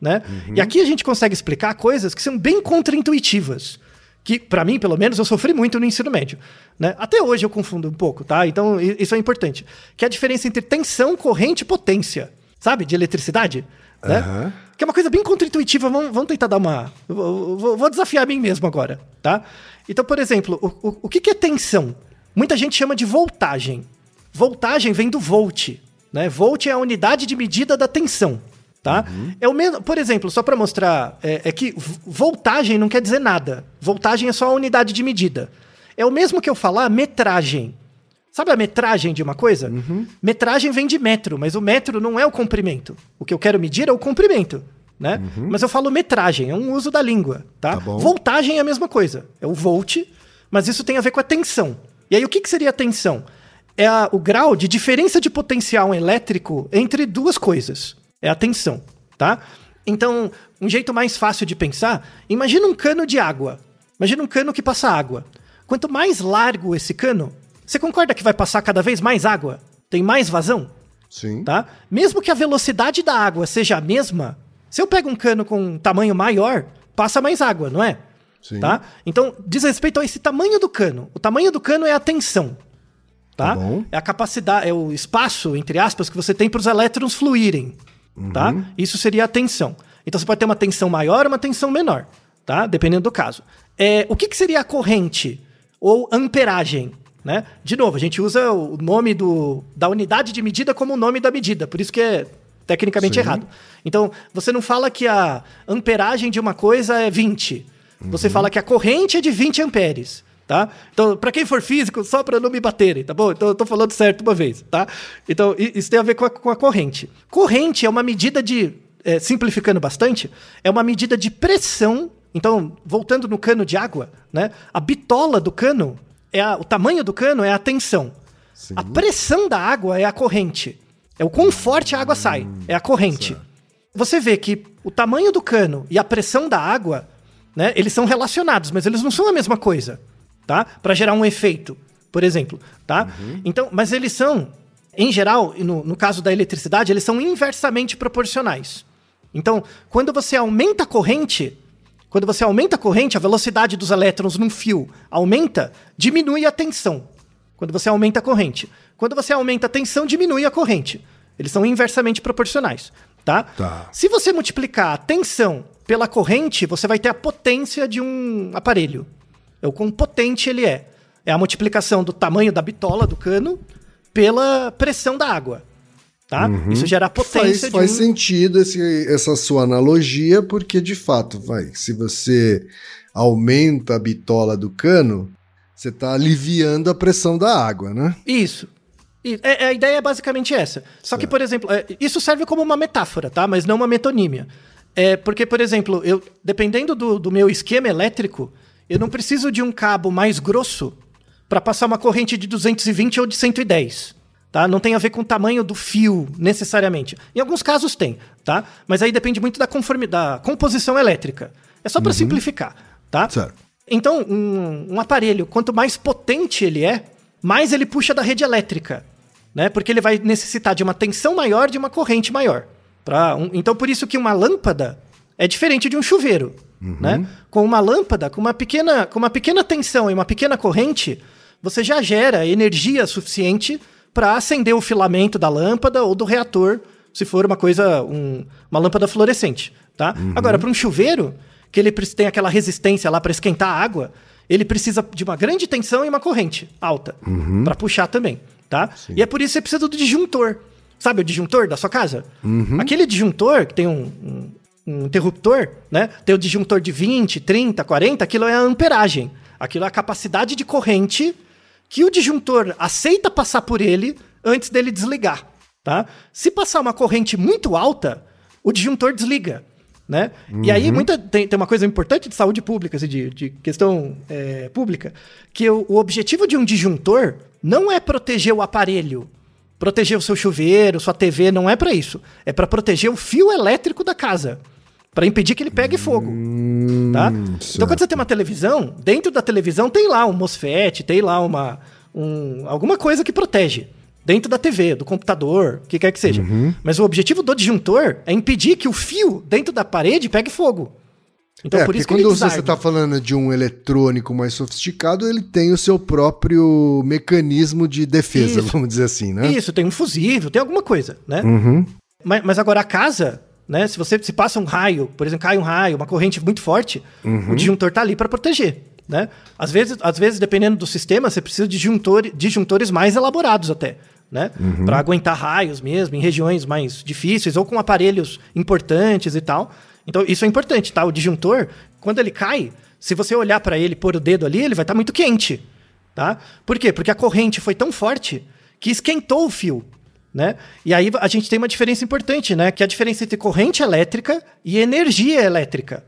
né? E aqui a gente consegue explicar coisas que são bem contraintuitivas. Que, pra mim, pelo menos, eu sofri muito no ensino médio. Né? Até hoje eu confundo um pouco, tá? Então, isso é importante. Que é a diferença entre tensão, corrente e potência. Sabe? De eletricidade. Né? Aham. Que é uma coisa bem contraintuitiva. Vamos, vamos tentar dar uma. vou- vou desafiar a mim mesmo agora, tá? Então, por exemplo, o, o, o que, que é tensão? Muita gente chama de voltagem. Voltagem vem do volt. Né? Volt é a unidade de medida da tensão. Tá? É o mesmo, por exemplo, só para mostrar, é, é que voltagem não quer dizer nada. Voltagem é só a unidade de medida. É o mesmo que eu falar metragem. Sabe a metragem de uma coisa? Metragem vem de metro, mas o metro não é o comprimento. O que eu quero medir é o comprimento, né? Mas eu falo metragem, é um uso da língua, tá? Tá. Voltagem é a mesma coisa, é o volt, mas isso tem a ver com a tensão. E aí o que, que seria a tensão? É a- o grau de diferença de potencial elétrico entre duas coisas. É a tensão, tá? Então, um jeito mais fácil de pensar, imagina um cano de água. Imagina um cano que passa água. Quanto mais largo esse cano, você concorda que vai passar cada vez mais água? Tem mais vazão? Sim. tá? Mesmo que a velocidade da água seja a mesma, se eu pego um cano com um tamanho maior, passa mais água, não é? Sim. Tá? Então, diz respeito a esse tamanho do cano. O tamanho do cano é a tensão. Tá? Tá. É a capacidade, é o espaço, entre aspas, que você tem para os elétrons fluírem. Tá? Uhum. Isso seria a tensão. Então você pode ter uma tensão maior ou uma tensão menor, tá? Dependendo do caso. É, o que, que seria a corrente ou amperagem? Né? De novo, a gente usa o nome do, da unidade de medida como o nome da medida, por isso que é tecnicamente Sim. errado. Então, você não fala que a amperagem de uma coisa é 20. Você fala que a corrente é de 20 amperes. Tá? Então, para quem for físico, só para não me baterem, tá bom? Então, eu tô falando certo uma vez, tá? Então, isso tem a ver com a, com a corrente. Corrente é uma medida de, é, simplificando bastante, é uma medida de pressão. Então, voltando no cano de água, né? A bitola do cano, é a- o tamanho do cano é a tensão. Sim. A pressão da água é a corrente. É o quão forte a água sai, é a corrente. Você vê que o tamanho do cano e a pressão da água, né, eles são relacionados, mas eles não são a mesma coisa, tá? Para gerar um efeito, por exemplo, tá? Então, mas eles são, em geral, no, no caso da eletricidade, eles são inversamente proporcionais. Então, quando você aumenta a corrente, quando você aumenta a corrente, a velocidade dos elétrons num fio aumenta, diminui a tensão. Quando você aumenta a corrente. Quando você aumenta a tensão, diminui a corrente. Eles são inversamente proporcionais, tá? Tá. Se você multiplicar a tensão pela corrente, você vai ter a potência de um aparelho. É o quão potente ele é. É a multiplicação do tamanho da bitola do cano pela pressão da água. Tá? Isso gera potência Faz, faz um... sentido esse- essa sua analogia, porque de fato, vai, se você aumenta a bitola do cano, você está aliviando a pressão da água, né? Isso. E, é, a ideia é basicamente essa. Só que, por exemplo, é, isso serve como uma metáfora, tá? Mas não uma metonímia. É porque, por exemplo, eu, dependendo do, do meu esquema elétrico, eu não preciso de um cabo mais grosso para passar uma corrente de 220 ou de 110. Tá? Não tem a ver com o tamanho do fio, necessariamente. Em alguns casos tem, tá? Mas aí depende muito da, da composição elétrica. É só para uhum. simplificar, tá? Certo. Então, um, um aparelho, quanto mais potente ele é, mais ele puxa da rede elétrica, né? Porque ele vai necessitar de uma tensão maior, de uma corrente maior. Pra um, então, por isso que uma lâmpada é diferente de um chuveiro, uhum. né? Com uma lâmpada, com uma pequena, com uma pequena tensão e uma pequena corrente, você já gera energia suficiente para acender o filamento da lâmpada ou do reator, se for uma coisa, um, uma lâmpada fluorescente, tá? Uhum. Agora, para um chuveiro, que ele tem aquela resistência lá para esquentar a água, ele precisa de uma grande tensão e uma corrente alta uhum. para puxar também, tá? Sim. E é por isso que você precisa do disjuntor. Sabe o disjuntor da sua casa? Uhum. Aquele disjuntor que tem um, um, um, interruptor, né? Tem o disjuntor de 20, 30, 40, aquilo é a amperagem. Aquilo é a capacidade de corrente que o disjuntor aceita passar por ele antes dele desligar, tá? Se passar uma corrente muito alta, o disjuntor desliga, né? Uhum. E aí uhum. muita, tem, tem uma coisa importante de saúde pública, assim, de, de questão é, pública, que o, o objetivo de um disjuntor não é proteger o aparelho, proteger o seu chuveiro, sua TV, não é para isso. É para proteger o fio elétrico da casa para impedir que ele pegue fogo, hum, tá? Certo. Então quando você tem uma televisão, dentro da televisão tem lá um MOSFET, tem lá uma um, alguma coisa que protege dentro da TV, do computador, o que quer que seja. Uhum. Mas o objetivo do disjuntor é impedir que o fio dentro da parede pegue fogo. Então, é, por isso que quando você está falando de um eletrônico mais sofisticado, ele tem o seu próprio mecanismo de defesa, isso. vamos dizer assim, né? Isso, tem um fusível, tem alguma coisa, né? Uhum. Mas, mas agora a casa, né? Se você se passa um raio, por exemplo, cai um raio, uma corrente muito forte, uhum. o disjuntor está ali para proteger. Né? Às, vezes, às vezes, dependendo do sistema, você precisa de disjuntor, disjuntores mais elaborados até. Né? Uhum. Para aguentar raios mesmo, em regiões mais difíceis, ou com aparelhos importantes e tal. Então, isso é importante, tá? O disjuntor, quando ele cai, se você olhar para ele, pôr o dedo ali, ele vai estar tá muito quente. Tá? Por quê? Porque a corrente foi tão forte que esquentou o fio né? E aí a gente tem uma diferença importante, né? Que é a diferença entre corrente elétrica e energia elétrica.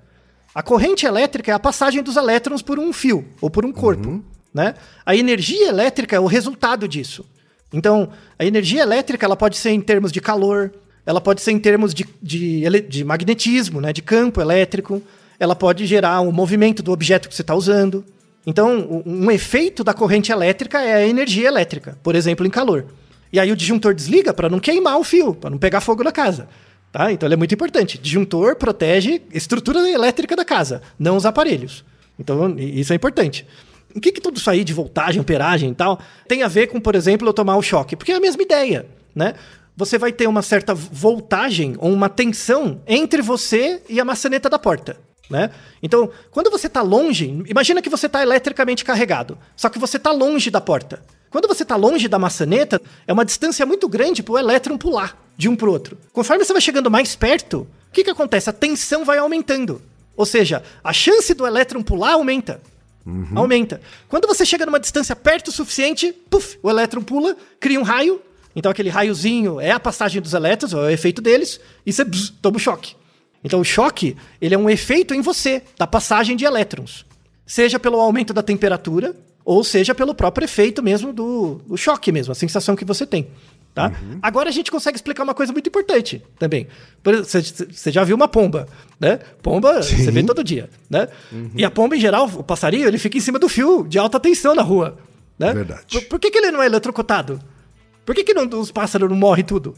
A corrente elétrica é a passagem dos elétrons por um fio ou por um corpo, uhum. né? A energia elétrica é o resultado disso. Então, a energia elétrica ela pode ser em termos de calor, ela pode ser em termos de, de, de magnetismo, né? De campo elétrico. Ela pode gerar o um movimento do objeto que você está usando. Então, um, um efeito da corrente elétrica é a energia elétrica, por exemplo, em calor. E aí o disjuntor desliga para não queimar o fio, para não pegar fogo na casa. Tá? Então ele é muito importante. Disjuntor protege a estrutura elétrica da casa, não os aparelhos. Então isso é importante. O que, que tudo isso aí de voltagem, amperagem e tal tem a ver com, por exemplo, eu tomar o choque? Porque é a mesma ideia, né? Você vai ter uma certa voltagem ou uma tensão entre você e a maçaneta da porta. Né? Então, quando você está longe, imagina que você está eletricamente carregado, só que você está longe da porta. Quando você está longe da maçaneta, é uma distância muito grande para o elétron pular de um para o outro. Conforme você vai chegando mais perto, o que, que acontece? A tensão vai aumentando. Ou seja, a chance do elétron pular aumenta. Uhum. Aumenta. Quando você chega numa distância perto o suficiente, puff, o elétron pula, cria um raio. Então aquele raiozinho é a passagem dos elétrons, é o efeito deles, e você bzz, toma o um choque. Então o choque, ele é um efeito em você da passagem de elétrons. Seja pelo aumento da temperatura, ou seja pelo próprio efeito mesmo do, do choque mesmo, a sensação que você tem. Tá? Uhum. Agora a gente consegue explicar uma coisa muito importante também. Você já viu uma pomba, né? Pomba Sim. você vê todo dia, né? Uhum. E a pomba, em geral, o passarinho, ele fica em cima do fio de alta tensão na rua. Né? Verdade. Por, por que, que ele não é eletrocutado? Por que, que não, os pássaros não morrem tudo?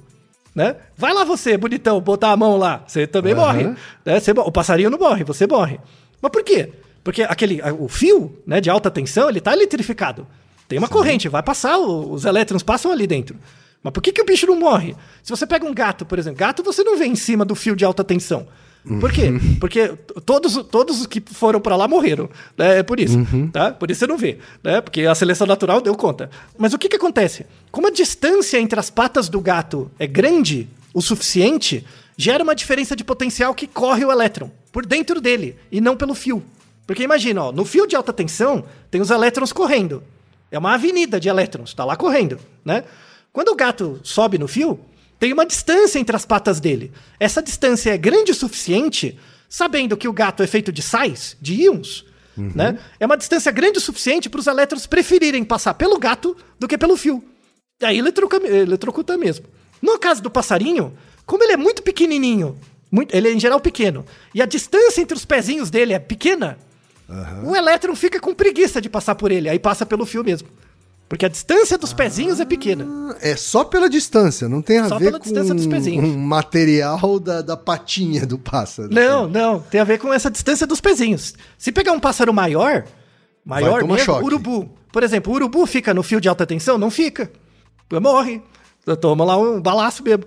Né? Vai lá você, bonitão, botar a mão lá. Você também uhum. morre. Né? Você, o passarinho não morre, você morre. Mas por quê? Porque aquele, o fio né, de alta tensão, ele está eletrificado. Tem uma Sim. corrente, vai passar, os elétrons passam ali dentro. Mas por que, que o bicho não morre? Se você pega um gato, por exemplo, gato você não vê em cima do fio de alta tensão. Por quê? Uhum. Porque todos, todos os que foram para lá morreram. Né? É por isso. Uhum. Tá? Por isso você não vê. Né? Porque a seleção natural deu conta. Mas o que, que acontece? Como a distância entre as patas do gato é grande o suficiente, gera uma diferença de potencial que corre o elétron por dentro dele e não pelo fio. Porque imagina, ó, no fio de alta tensão tem os elétrons correndo. É uma avenida de elétrons, tá lá correndo, né? Quando o gato sobe no fio, tem uma distância entre as patas dele. Essa distância é grande o suficiente, sabendo que o gato é feito de sais, de íons, uhum. né? É uma distância grande o suficiente para os elétrons preferirem passar pelo gato do que pelo fio. Aí eletrocuta mesmo. No caso do passarinho, como ele é muito pequenininho, muito, ele é em geral pequeno, e a distância entre os pezinhos dele é pequena, Uhum. O elétron fica com preguiça de passar por ele, aí passa pelo fio mesmo. Porque a distância dos pezinhos é pequena. Ah, é só pela distância, não tem a só ver com o material da, da patinha do pássaro. Não, não, tem a ver com essa distância dos pezinhos. Se pegar um pássaro maior, maior mesmo, choque. urubu. Por exemplo, o urubu fica no fio de alta tensão? Não fica. Morre. Toma lá um balaço mesmo.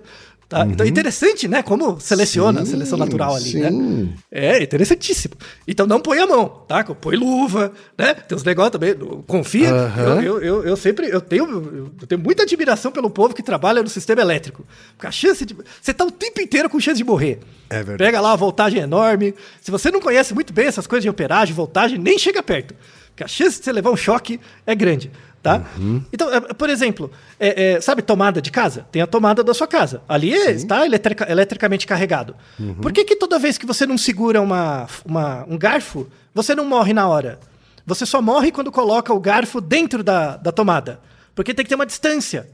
Tá? Uhum. Então é interessante, né? Como seleciona sim, a seleção natural ali, né? sim. né? É interessantíssimo. Então não põe a mão, tá? Põe luva, né? Tem uns negócios também. Confia. Uhum. Eu, eu, eu, sempre eu tenho, eu tenho muita admiração pelo povo que trabalha no sistema elétrico. Porque a chance de. Você tá o tempo inteiro com chance de morrer. É verdade. Pega lá a voltagem enorme. Se você não conhece muito bem essas coisas de operagem, voltagem, nem chega perto. Porque a chance de você levar um choque é grande. Tá? Uhum. Então, é, por exemplo, é, é, sabe tomada de casa? Tem a tomada da sua casa. Ali é, está eletrica, eletricamente carregado. Uhum. Por que, que toda vez que você não segura uma, uma, um garfo, você não morre na hora? Você só morre quando coloca o garfo dentro da, da tomada. Porque tem que ter uma distância.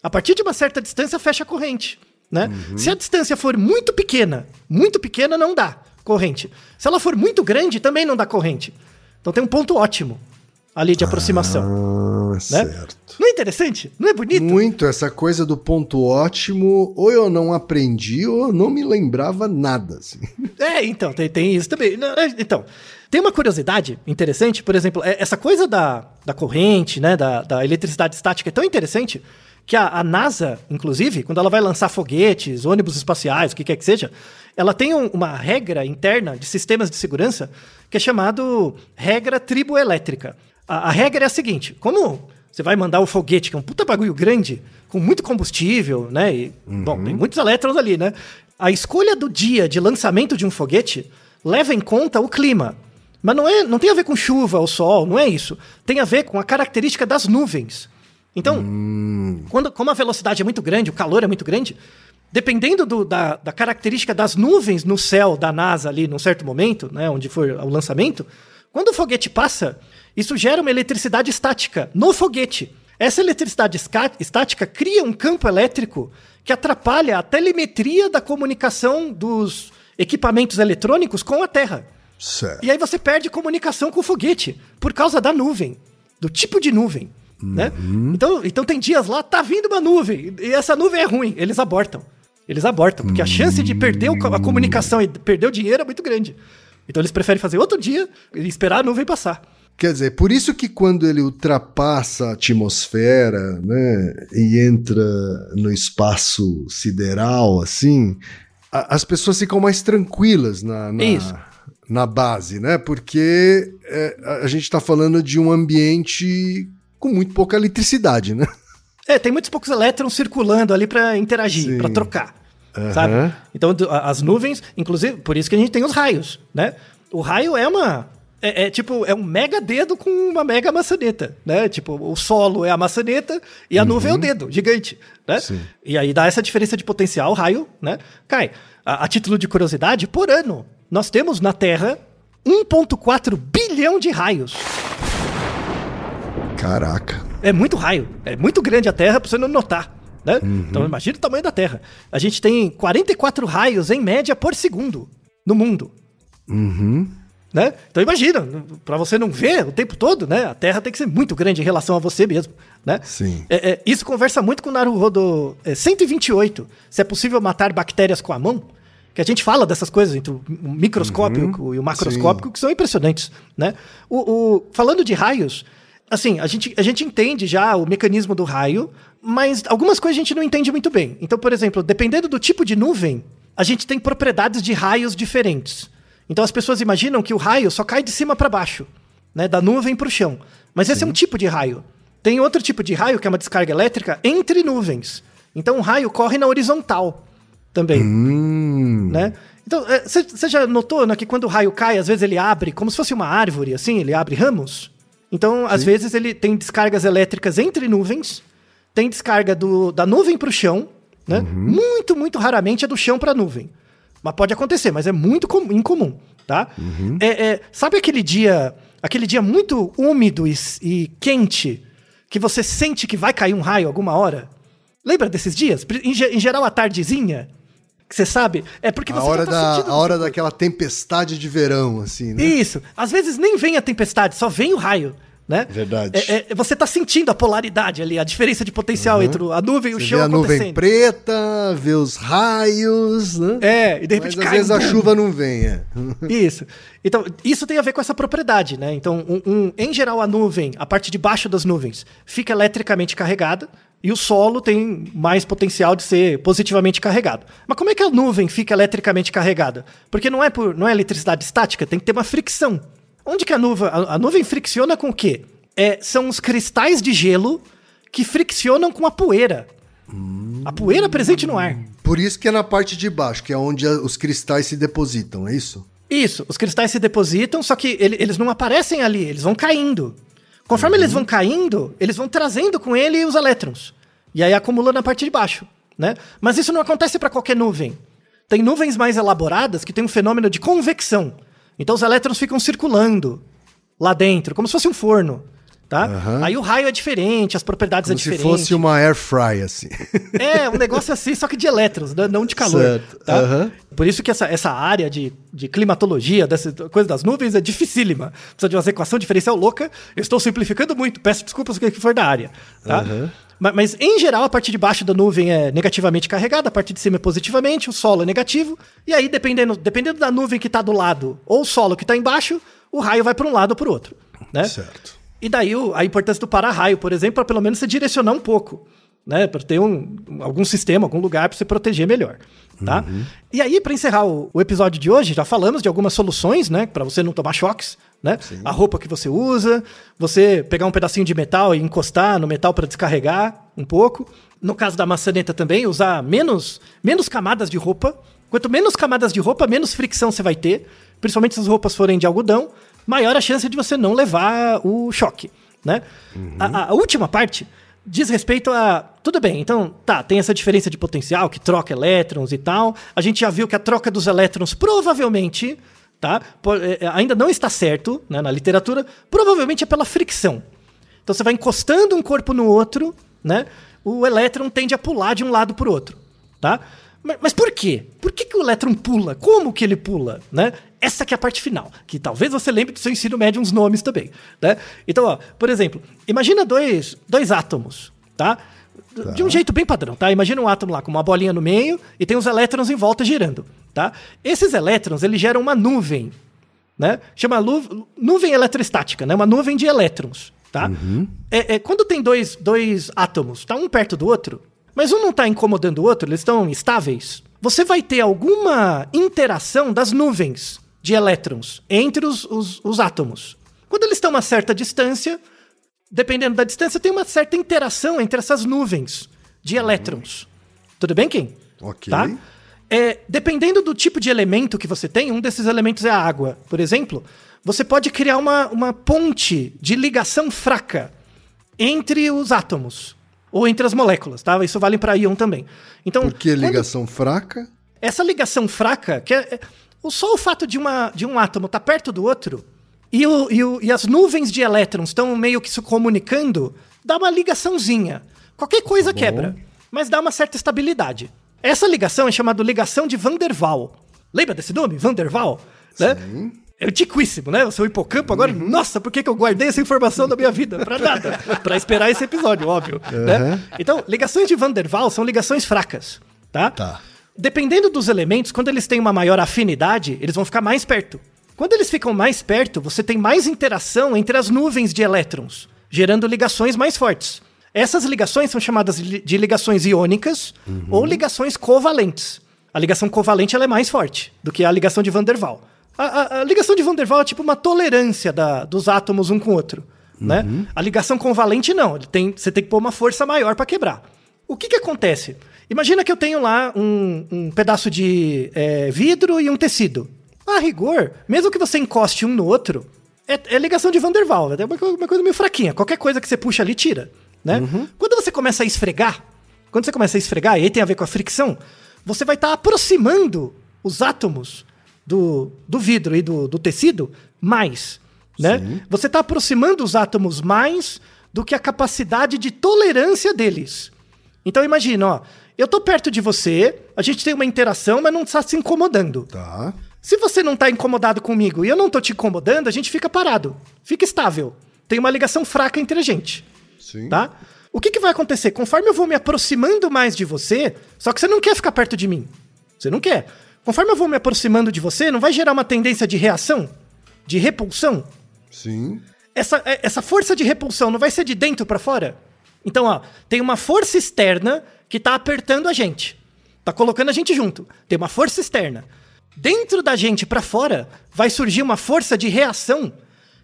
A partir de uma certa distância, fecha a corrente. Né? Uhum. Se a distância for muito pequena, muito pequena, não dá corrente. Se ela for muito grande, também não dá corrente. Então tem um ponto ótimo ali de aproximação. Ah, né? certo. Não é interessante? Não é bonito? Muito, essa coisa do ponto ótimo, ou eu não aprendi, ou eu não me lembrava nada. Assim. [LAUGHS] É, então, tem, tem isso também. É, então, tem uma curiosidade interessante, por exemplo, é, essa coisa da, da corrente, né, da, da eletricidade estática é tão interessante que a, a, NASA, inclusive, quando ela vai lançar foguetes, ônibus espaciais, o que quer que seja, ela tem um, uma regra interna de sistemas de segurança que é chamado regra triboelétrica. A, a regra é a seguinte: como você vai mandar o foguete, que é um puta bagulho grande, com muito combustível, né? E, uhum. Bom, tem muitos elétrons ali, né? A escolha do dia de lançamento de um foguete leva em conta o clima. Mas não, é, não tem a ver com chuva ou sol, não é isso. Tem a ver com a característica das nuvens. Então, hum. quando, como a velocidade é muito grande, o calor é muito grande, dependendo do, da, da, característica das nuvens no céu da NASA ali, num certo momento, né, onde for o lançamento, quando o foguete passa, isso gera uma eletricidade estática no foguete. Essa eletricidade estática cria um campo elétrico que atrapalha a telemetria da comunicação dos equipamentos eletrônicos com a Terra. Certo. E aí você perde comunicação com o foguete por causa da nuvem, do tipo de nuvem. Né? Uhum. Né? Então, então tem dias lá, tá vindo uma nuvem, e essa nuvem é ruim, eles abortam. Eles abortam, porque a chance de perder a comunicação e perder o dinheiro é muito grande. Então eles preferem fazer outro dia e esperar a nuvem passar. Quer dizer, por isso que quando ele ultrapassa a atmosfera, né, e entra no espaço sideral, assim, a, as pessoas ficam mais tranquilas na, na, na base, né? Porque é, a gente está falando de um ambiente com muito pouca eletricidade, né? É, tem muitos poucos elétrons circulando ali para interagir, para trocar. Uhum. Sabe? Então, as nuvens, inclusive, por isso que a gente tem os raios, né? O raio é uma é, é, tipo, é um mega dedo com uma mega maçaneta, né? Tipo, o solo é a maçaneta e a uhum. nuvem é o dedo, gigante, né? Sim. E aí dá essa diferença de potencial, o raio, né? Cai. A, a título de curiosidade, por ano, nós temos na Terra 1.4 bilhão de raios. Caraca. É muito raio. É muito grande a Terra pra você não notar. Né? Uhum. Então imagina o tamanho da Terra. A gente tem 44 raios em média por segundo no mundo. Uhum. Né? Então imagina, para você não ver o tempo todo, né? A Terra tem que ser muito grande em relação a você mesmo, né? Sim. É, é, isso conversa muito com o Naruhodo é, 128, se é possível matar bactérias com a mão, que a gente fala dessas coisas entre o microscópico uhum, e o macroscópico, sim. que são impressionantes, né? O, o, falando de raios, assim, a gente, a gente entende já o mecanismo do raio, mas algumas coisas a gente não entende muito bem. Então, por exemplo, dependendo do tipo de nuvem, a gente tem propriedades de raios diferentes. Então as pessoas imaginam que o raio só cai de cima para baixo, né, da nuvem para o chão. Mas esse Sim. é um tipo de raio. Tem outro tipo de raio que é uma descarga elétrica entre nuvens. Então o raio corre na horizontal também, hum. né? Então, você já notou né, que quando o raio cai, às vezes ele abre como se fosse uma árvore, assim, ele abre ramos? Então, às vezes ele tem descargas elétricas entre nuvens, tem descarga do, da nuvem para o chão, né? Uhum. Muito, muito raramente é do chão para a nuvem. Mas pode acontecer, mas é muito incomum, tá? Uhum. É, é, sabe aquele dia, aquele dia muito úmido e, e quente que você sente que vai cair um raio alguma hora? Lembra desses dias? Em, em geral, a tardezinha, que você sabe, é porque a você hora tá da A hora daquela tempestade de verão, assim, né? Isso. Às vezes nem vem a tempestade, só vem o raio né? Verdade. É, é, você está sentindo a polaridade ali, a diferença de potencial uhum. entre a nuvem e o você chão vê a nuvem preta, vê os raios, né? É, e de repente Mas, às vezes a chuva não vem, é. [LAUGHS] Isso. Então, isso tem a ver com essa propriedade, né? Então, um, um, em geral, a nuvem, a parte de baixo das nuvens, fica eletricamente carregada e o solo tem mais potencial de ser positivamente carregado. Mas como é que a nuvem fica eletricamente carregada? Porque não é por não é eletricidade estática, tem que ter uma fricção. Onde que a nuvem. A, a nuvem fricciona com o quê? É, são os cristais de gelo que friccionam com a poeira. Hum. A poeira presente no ar. Por isso que é na parte de baixo, que é onde os cristais se depositam, é isso? Isso, os cristais se depositam, só que ele, eles não aparecem ali, eles vão caindo. Conforme uhum. eles vão caindo, eles vão trazendo com ele os elétrons. E aí acumula na parte de baixo, né? Mas isso não acontece para qualquer nuvem. Tem nuvens mais elaboradas que tem um fenômeno de convecção. Então os elétrons ficam circulando lá dentro, como se fosse um forno. Tá? Uhum. Aí o raio é diferente, as propriedades como é diferente. se fosse uma air fry, assim. [LAUGHS] É, um negócio assim, só que de elétrons, não de calor. Certo. Tá? Uhum. Por isso que essa, essa área de, de climatologia, dessa coisa das nuvens, é dificílima. Precisa de uma equação diferencial louca. Eu estou simplificando muito, peço desculpas que for da área. Tá? Uhum. Mas, mas, em geral, a parte de baixo da nuvem é negativamente carregada, a parte de cima é positivamente, o solo é negativo. E aí, dependendo, dependendo da nuvem que está do lado ou o solo que está embaixo, o raio vai para um lado ou para o outro. Né? Certo. E daí a importância do para-raio, por exemplo, para pelo menos você direcionar um pouco. Né, para ter um, algum sistema, algum lugar para você proteger melhor, tá? Uhum. E aí, para encerrar o, o, episódio de hoje, já falamos de algumas soluções, né, para você não tomar choques né? A roupa que você usa, você pegar um pedacinho de metal e encostar no metal para descarregar um pouco. No caso da maçaneta também, usar menos, menos camadas de roupa. Quanto menos camadas de roupa, menos fricção você vai ter. Principalmente se as roupas forem de algodão, maior a chance de você não levar o choque, né? Uhum. A, a última parte diz respeito a. Tudo bem, então, tá, tem essa diferença de potencial que troca elétrons e tal. A gente já viu que a troca dos elétrons provavelmente tá? É, é, ainda não está certo né, na literatura, provavelmente é pela fricção. Então você vai encostando um corpo no outro, né? O elétron tende a pular de um lado para o outro, tá? Mas, mas, por quê? Por que, que o elétron pula? Como que ele pula, né? Essa que é a parte final, que talvez você lembre do seu ensino médio uns nomes também, né? Então, ó, por exemplo, imagina dois, dois átomos, tá? Tá. De um jeito bem padrão, tá? Imagina um átomo lá com uma bolinha no meio e tem os elétrons em volta girando, tá? Esses elétrons, eles geram uma nuvem, né? Chama nuvem eletrostática, né? Uma nuvem de elétrons, tá? Uhum. É, é, quando tem dois, dois átomos, tá um perto do outro, mas um não está incomodando o outro, eles estão estáveis, você vai ter alguma interação das nuvens de elétrons entre os, os, os átomos. Quando eles estão a uma certa distância, dependendo da distância, tem uma certa interação entre essas nuvens de elétrons. Tudo bem, Kim? Ok. Tá? É, dependendo do tipo de elemento que você tem, um desses elementos é a água, por exemplo, você pode criar uma, uma ponte de ligação fraca entre os átomos ou entre as moléculas, tá? Isso vale para íon também. Então, por que ligação quando... fraca? Essa ligação fraca, que é, é só o fato de, uma, de um átomo estar tá perto do outro, e, o, e, o, e as nuvens de elétrons estão meio que se comunicando, dá uma ligaçãozinha. Qualquer coisa tá quebra, mas dá uma certa estabilidade. Essa ligação é chamada ligação de Van der Waal. Lembra desse nome? Van der Waal? Né? Sim. É antiquíssimo, né? O seu hipocampo agora. Uhum. Nossa, por que, que eu guardei essa informação da minha vida? Pra nada. [LAUGHS] pra esperar esse episódio, óbvio. Uhum. Né? Então, ligações de Van der Waal são ligações fracas, tá? Tá. Dependendo dos elementos, quando eles têm uma maior afinidade, eles vão ficar mais perto. Quando eles ficam mais perto, você tem mais interação entre as nuvens de elétrons, gerando ligações mais fortes. Essas ligações são chamadas de ligações iônicas uhum. ou ligações covalentes. A ligação covalente é mais forte do que a ligação de Van der Waal. A, a, a ligação de Van der Waal é tipo uma tolerância da, dos átomos um com o outro. Né? Uhum. Né? A ligação covalente não, tem, você tem que pôr uma força maior para quebrar. O que que acontece? Imagina que eu tenho lá um, um pedaço de é, vidro e um tecido. A rigor, mesmo que você encoste um no outro, é, é ligação de Van der Waals, é uma, uma coisa meio fraquinha. Qualquer coisa que você puxa ali, tira. Né? Quando você começa a esfregar, quando você começa a esfregar, e aí tem a ver com a fricção, você vai estar aproximando os átomos do, do vidro e do, do tecido mais. Né? Você está aproximando os átomos mais do que a capacidade de tolerância deles. Então imagina, ó, eu tô perto de você, a gente tem uma interação, mas não está se incomodando. Tá. Se você não tá incomodado comigo e eu não tô te incomodando, a gente fica parado, fica estável. Tem uma ligação fraca entre a gente, Sim. tá? O que, que vai acontecer? Conforme eu vou me aproximando mais de você, só que você não quer ficar perto de mim. Você não quer. Conforme eu vou me aproximando de você, não vai gerar uma tendência de reação? De repulsão? Sim. essa, é- essa força de repulsão não vai ser de dentro pra fora? Então, ó, tem uma força externa que tá apertando a gente. Tá colocando a gente junto. Tem uma força externa. Dentro da gente pra fora vai surgir uma força de reação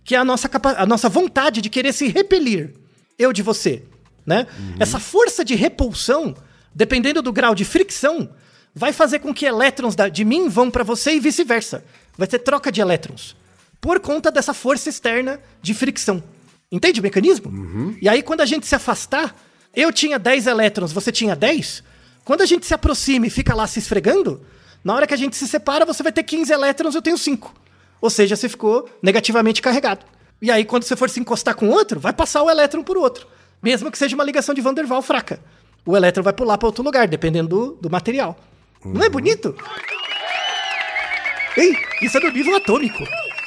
que é a nossa, capa- a nossa vontade de querer se repelir. Eu de você, né? Essa força de repulsão, dependendo do grau de fricção, vai fazer com que elétrons de mim vão pra você e vice-versa. Vai ter troca de elétrons por conta dessa força externa de fricção. Entende o mecanismo? E aí, quando a gente se afastar, eu tinha 10 elétrons, você tinha 10. Quando a gente se aproxima e fica lá se esfregando, na hora que a gente se separa, você vai ter 15 elétrons, eu tenho 5. Ou seja, você ficou negativamente carregado. E aí, quando você for se encostar com outro, vai passar o elétron por outro. Mesmo que seja uma ligação de Van der Waals fraca. O elétron vai pular para outro lugar, dependendo do, do material. Não é bonito? Ei, isso é do nível atômico.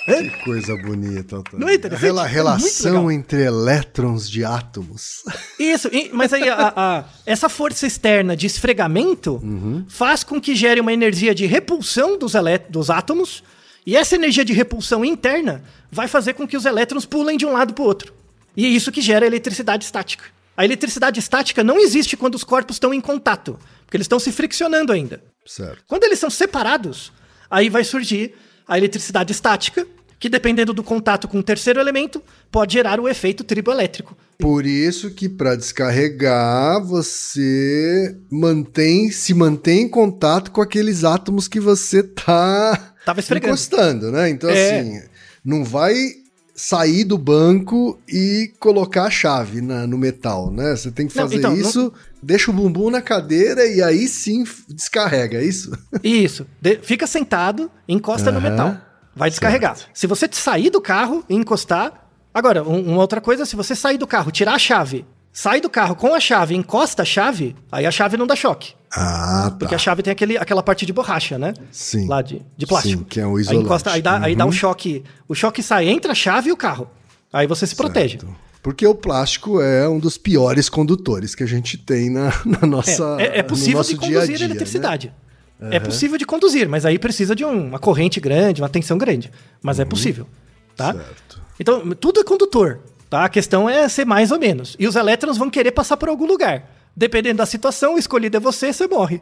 É? Que coisa bonita. Antônio. Não é interessante? Rela- É relação legal. entre elétrons de átomos. [LAUGHS] Isso, mas aí a- a- essa força externa de esfregamento faz com que gere uma energia de repulsão dos, dos átomos, e essa energia de repulsão interna vai fazer com que os elétrons pulem de um lado para o outro. E é isso que gera a eletricidade estática. A eletricidade estática não existe quando os corpos estão em contato, porque eles estão se friccionando ainda. Certo. Quando eles são separados, aí vai surgir a eletricidade estática, que dependendo do contato com o terceiro elemento, pode gerar o efeito triboelétrico. Por isso que para descarregar você mantém se mantém em contato com aqueles átomos que você tá Tava esfregando. encostando, né? Então É. assim, não vai sair do banco e colocar a chave na- no metal, né? Você tem que Não, fazer então, não- isso, deixa o bumbum na cadeira e aí sim descarrega, é isso? [LAUGHS] Isso. De- fica sentado, encosta no Aham. metal. Vai descarregar. Se você sair do carro e encostar. Agora, um- uma outra coisa, se você sair do carro, tirar a chave, sai do carro com a chave, encosta a chave, aí a chave não dá choque. Ah, tá. Porque a chave tem aquele, aquela parte de borracha, né? Sim. Lá de, de plástico. Sim, que é o Aí, isolante. encosta, aí, dá, aí Uhum. dá um choque. O choque sai entre a chave e o carro. Aí você se protege. Porque o plástico é um dos piores condutores que a gente tem na, na nossa É, é- é no possível nosso de dia a conduzir dia, né? eletricidade. É possível de conduzir, mas aí precisa de um- uma corrente grande, uma tensão grande. Mas é possível, tá? Uhum. Certo. Então, tudo é condutor, tá? A questão é ser mais ou menos. E os elétrons vão querer passar por algum lugar. Dependendo da situação, o escolhido é você, você morre.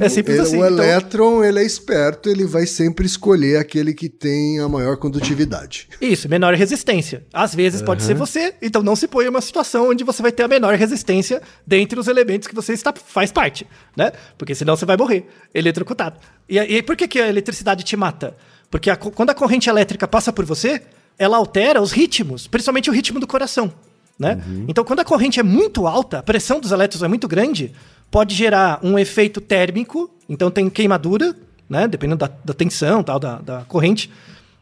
É simples Ele- assim. O Então, elétron, ele é esperto, ele vai sempre escolher aquele que tem a maior condutividade. Isso, menor resistência. Às vezes pode ser você, então não se põe em uma situação onde você vai ter a menor resistência dentre os elementos que você está, faz parte, né? Porque senão você vai morrer eletrocutado. E, e por que, que a eletricidade te mata? Porque a quando a corrente elétrica passa por você, ela altera os ritmos, principalmente o ritmo do coração, né? Então quando a corrente é muito alta, a pressão dos elétrons é muito grande, pode gerar um efeito térmico, então tem queimadura, né? Dependendo da, da tensão, tal, da, da corrente,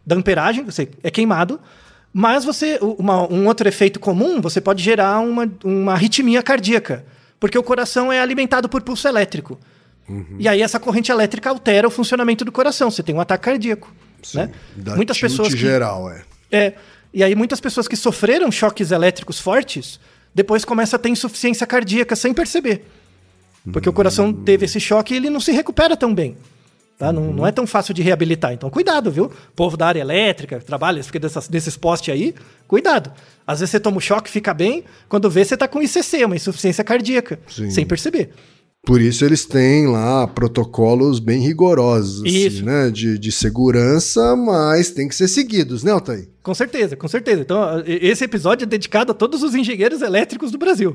da amperagem, você é queimado. Mas você, uma- um outro efeito comum, você pode gerar uma, uma arritmia cardíaca, porque o coração é alimentado por pulso elétrico. E aí essa corrente elétrica altera o funcionamento do coração. Você tem um ataque cardíaco. né? Dá Muitas pessoas que, geral, é. É, e aí muitas pessoas que sofreram choques elétricos fortes, depois começam a ter insuficiência cardíaca sem perceber. Porque o coração teve esse choque e ele não se recupera tão bem. Tá? Não, não é tão fácil de reabilitar. Então, cuidado, viu? Povo da área elétrica, que trabalha, fica dessas, desses postes aí, cuidado. Às vezes você toma um choque, fica bem, quando vê, você tá com ICC, uma insuficiência cardíaca, Sim. sem perceber. Por isso eles têm lá protocolos bem rigorosos, assim, né? De, de segurança, mas tem que ser seguidos, né, Altair? Com certeza, com certeza. Então, esse episódio é dedicado a todos os engenheiros elétricos do Brasil.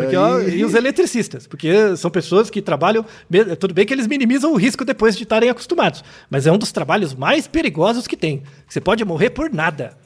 Porque, ó, e- e os eletricistas, porque são pessoas que trabalham. Tudo bem que eles minimizam o risco depois de estarem acostumados, mas é um dos trabalhos mais perigosos que tem. Você pode morrer por nada.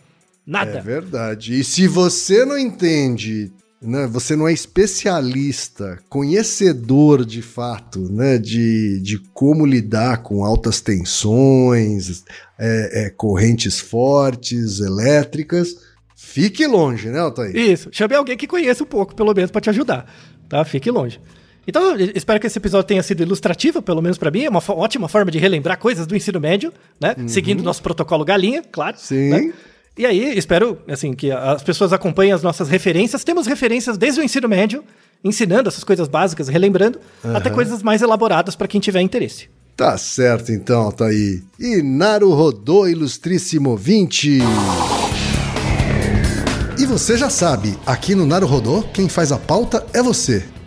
Nada. É verdade. E se você não entende, né, você não é especialista, conhecedor de fato, né, de, de como lidar com altas tensões, é, é, correntes fortes, elétricas, fique longe, né, Altair? Isso. Chame alguém que conheça um pouco, pelo menos, pra te ajudar. Tá? Fique longe. Então, espero que esse episódio tenha sido ilustrativo, pelo menos pra mim. É uma ótima forma de relembrar coisas do ensino médio, né? Seguindo o nosso protocolo galinha, claro. Sim. né? E aí, espero, assim, que as pessoas acompanhem as nossas referências. Temos referências desde o ensino médio, ensinando essas coisas básicas, relembrando, até coisas mais elaboradas pra quem tiver interesse. Tá certo então, Altair. E Naru Rodô, ilustríssimo 20. E você já sabe, aqui no Naru Rodô, quem faz a pauta é você.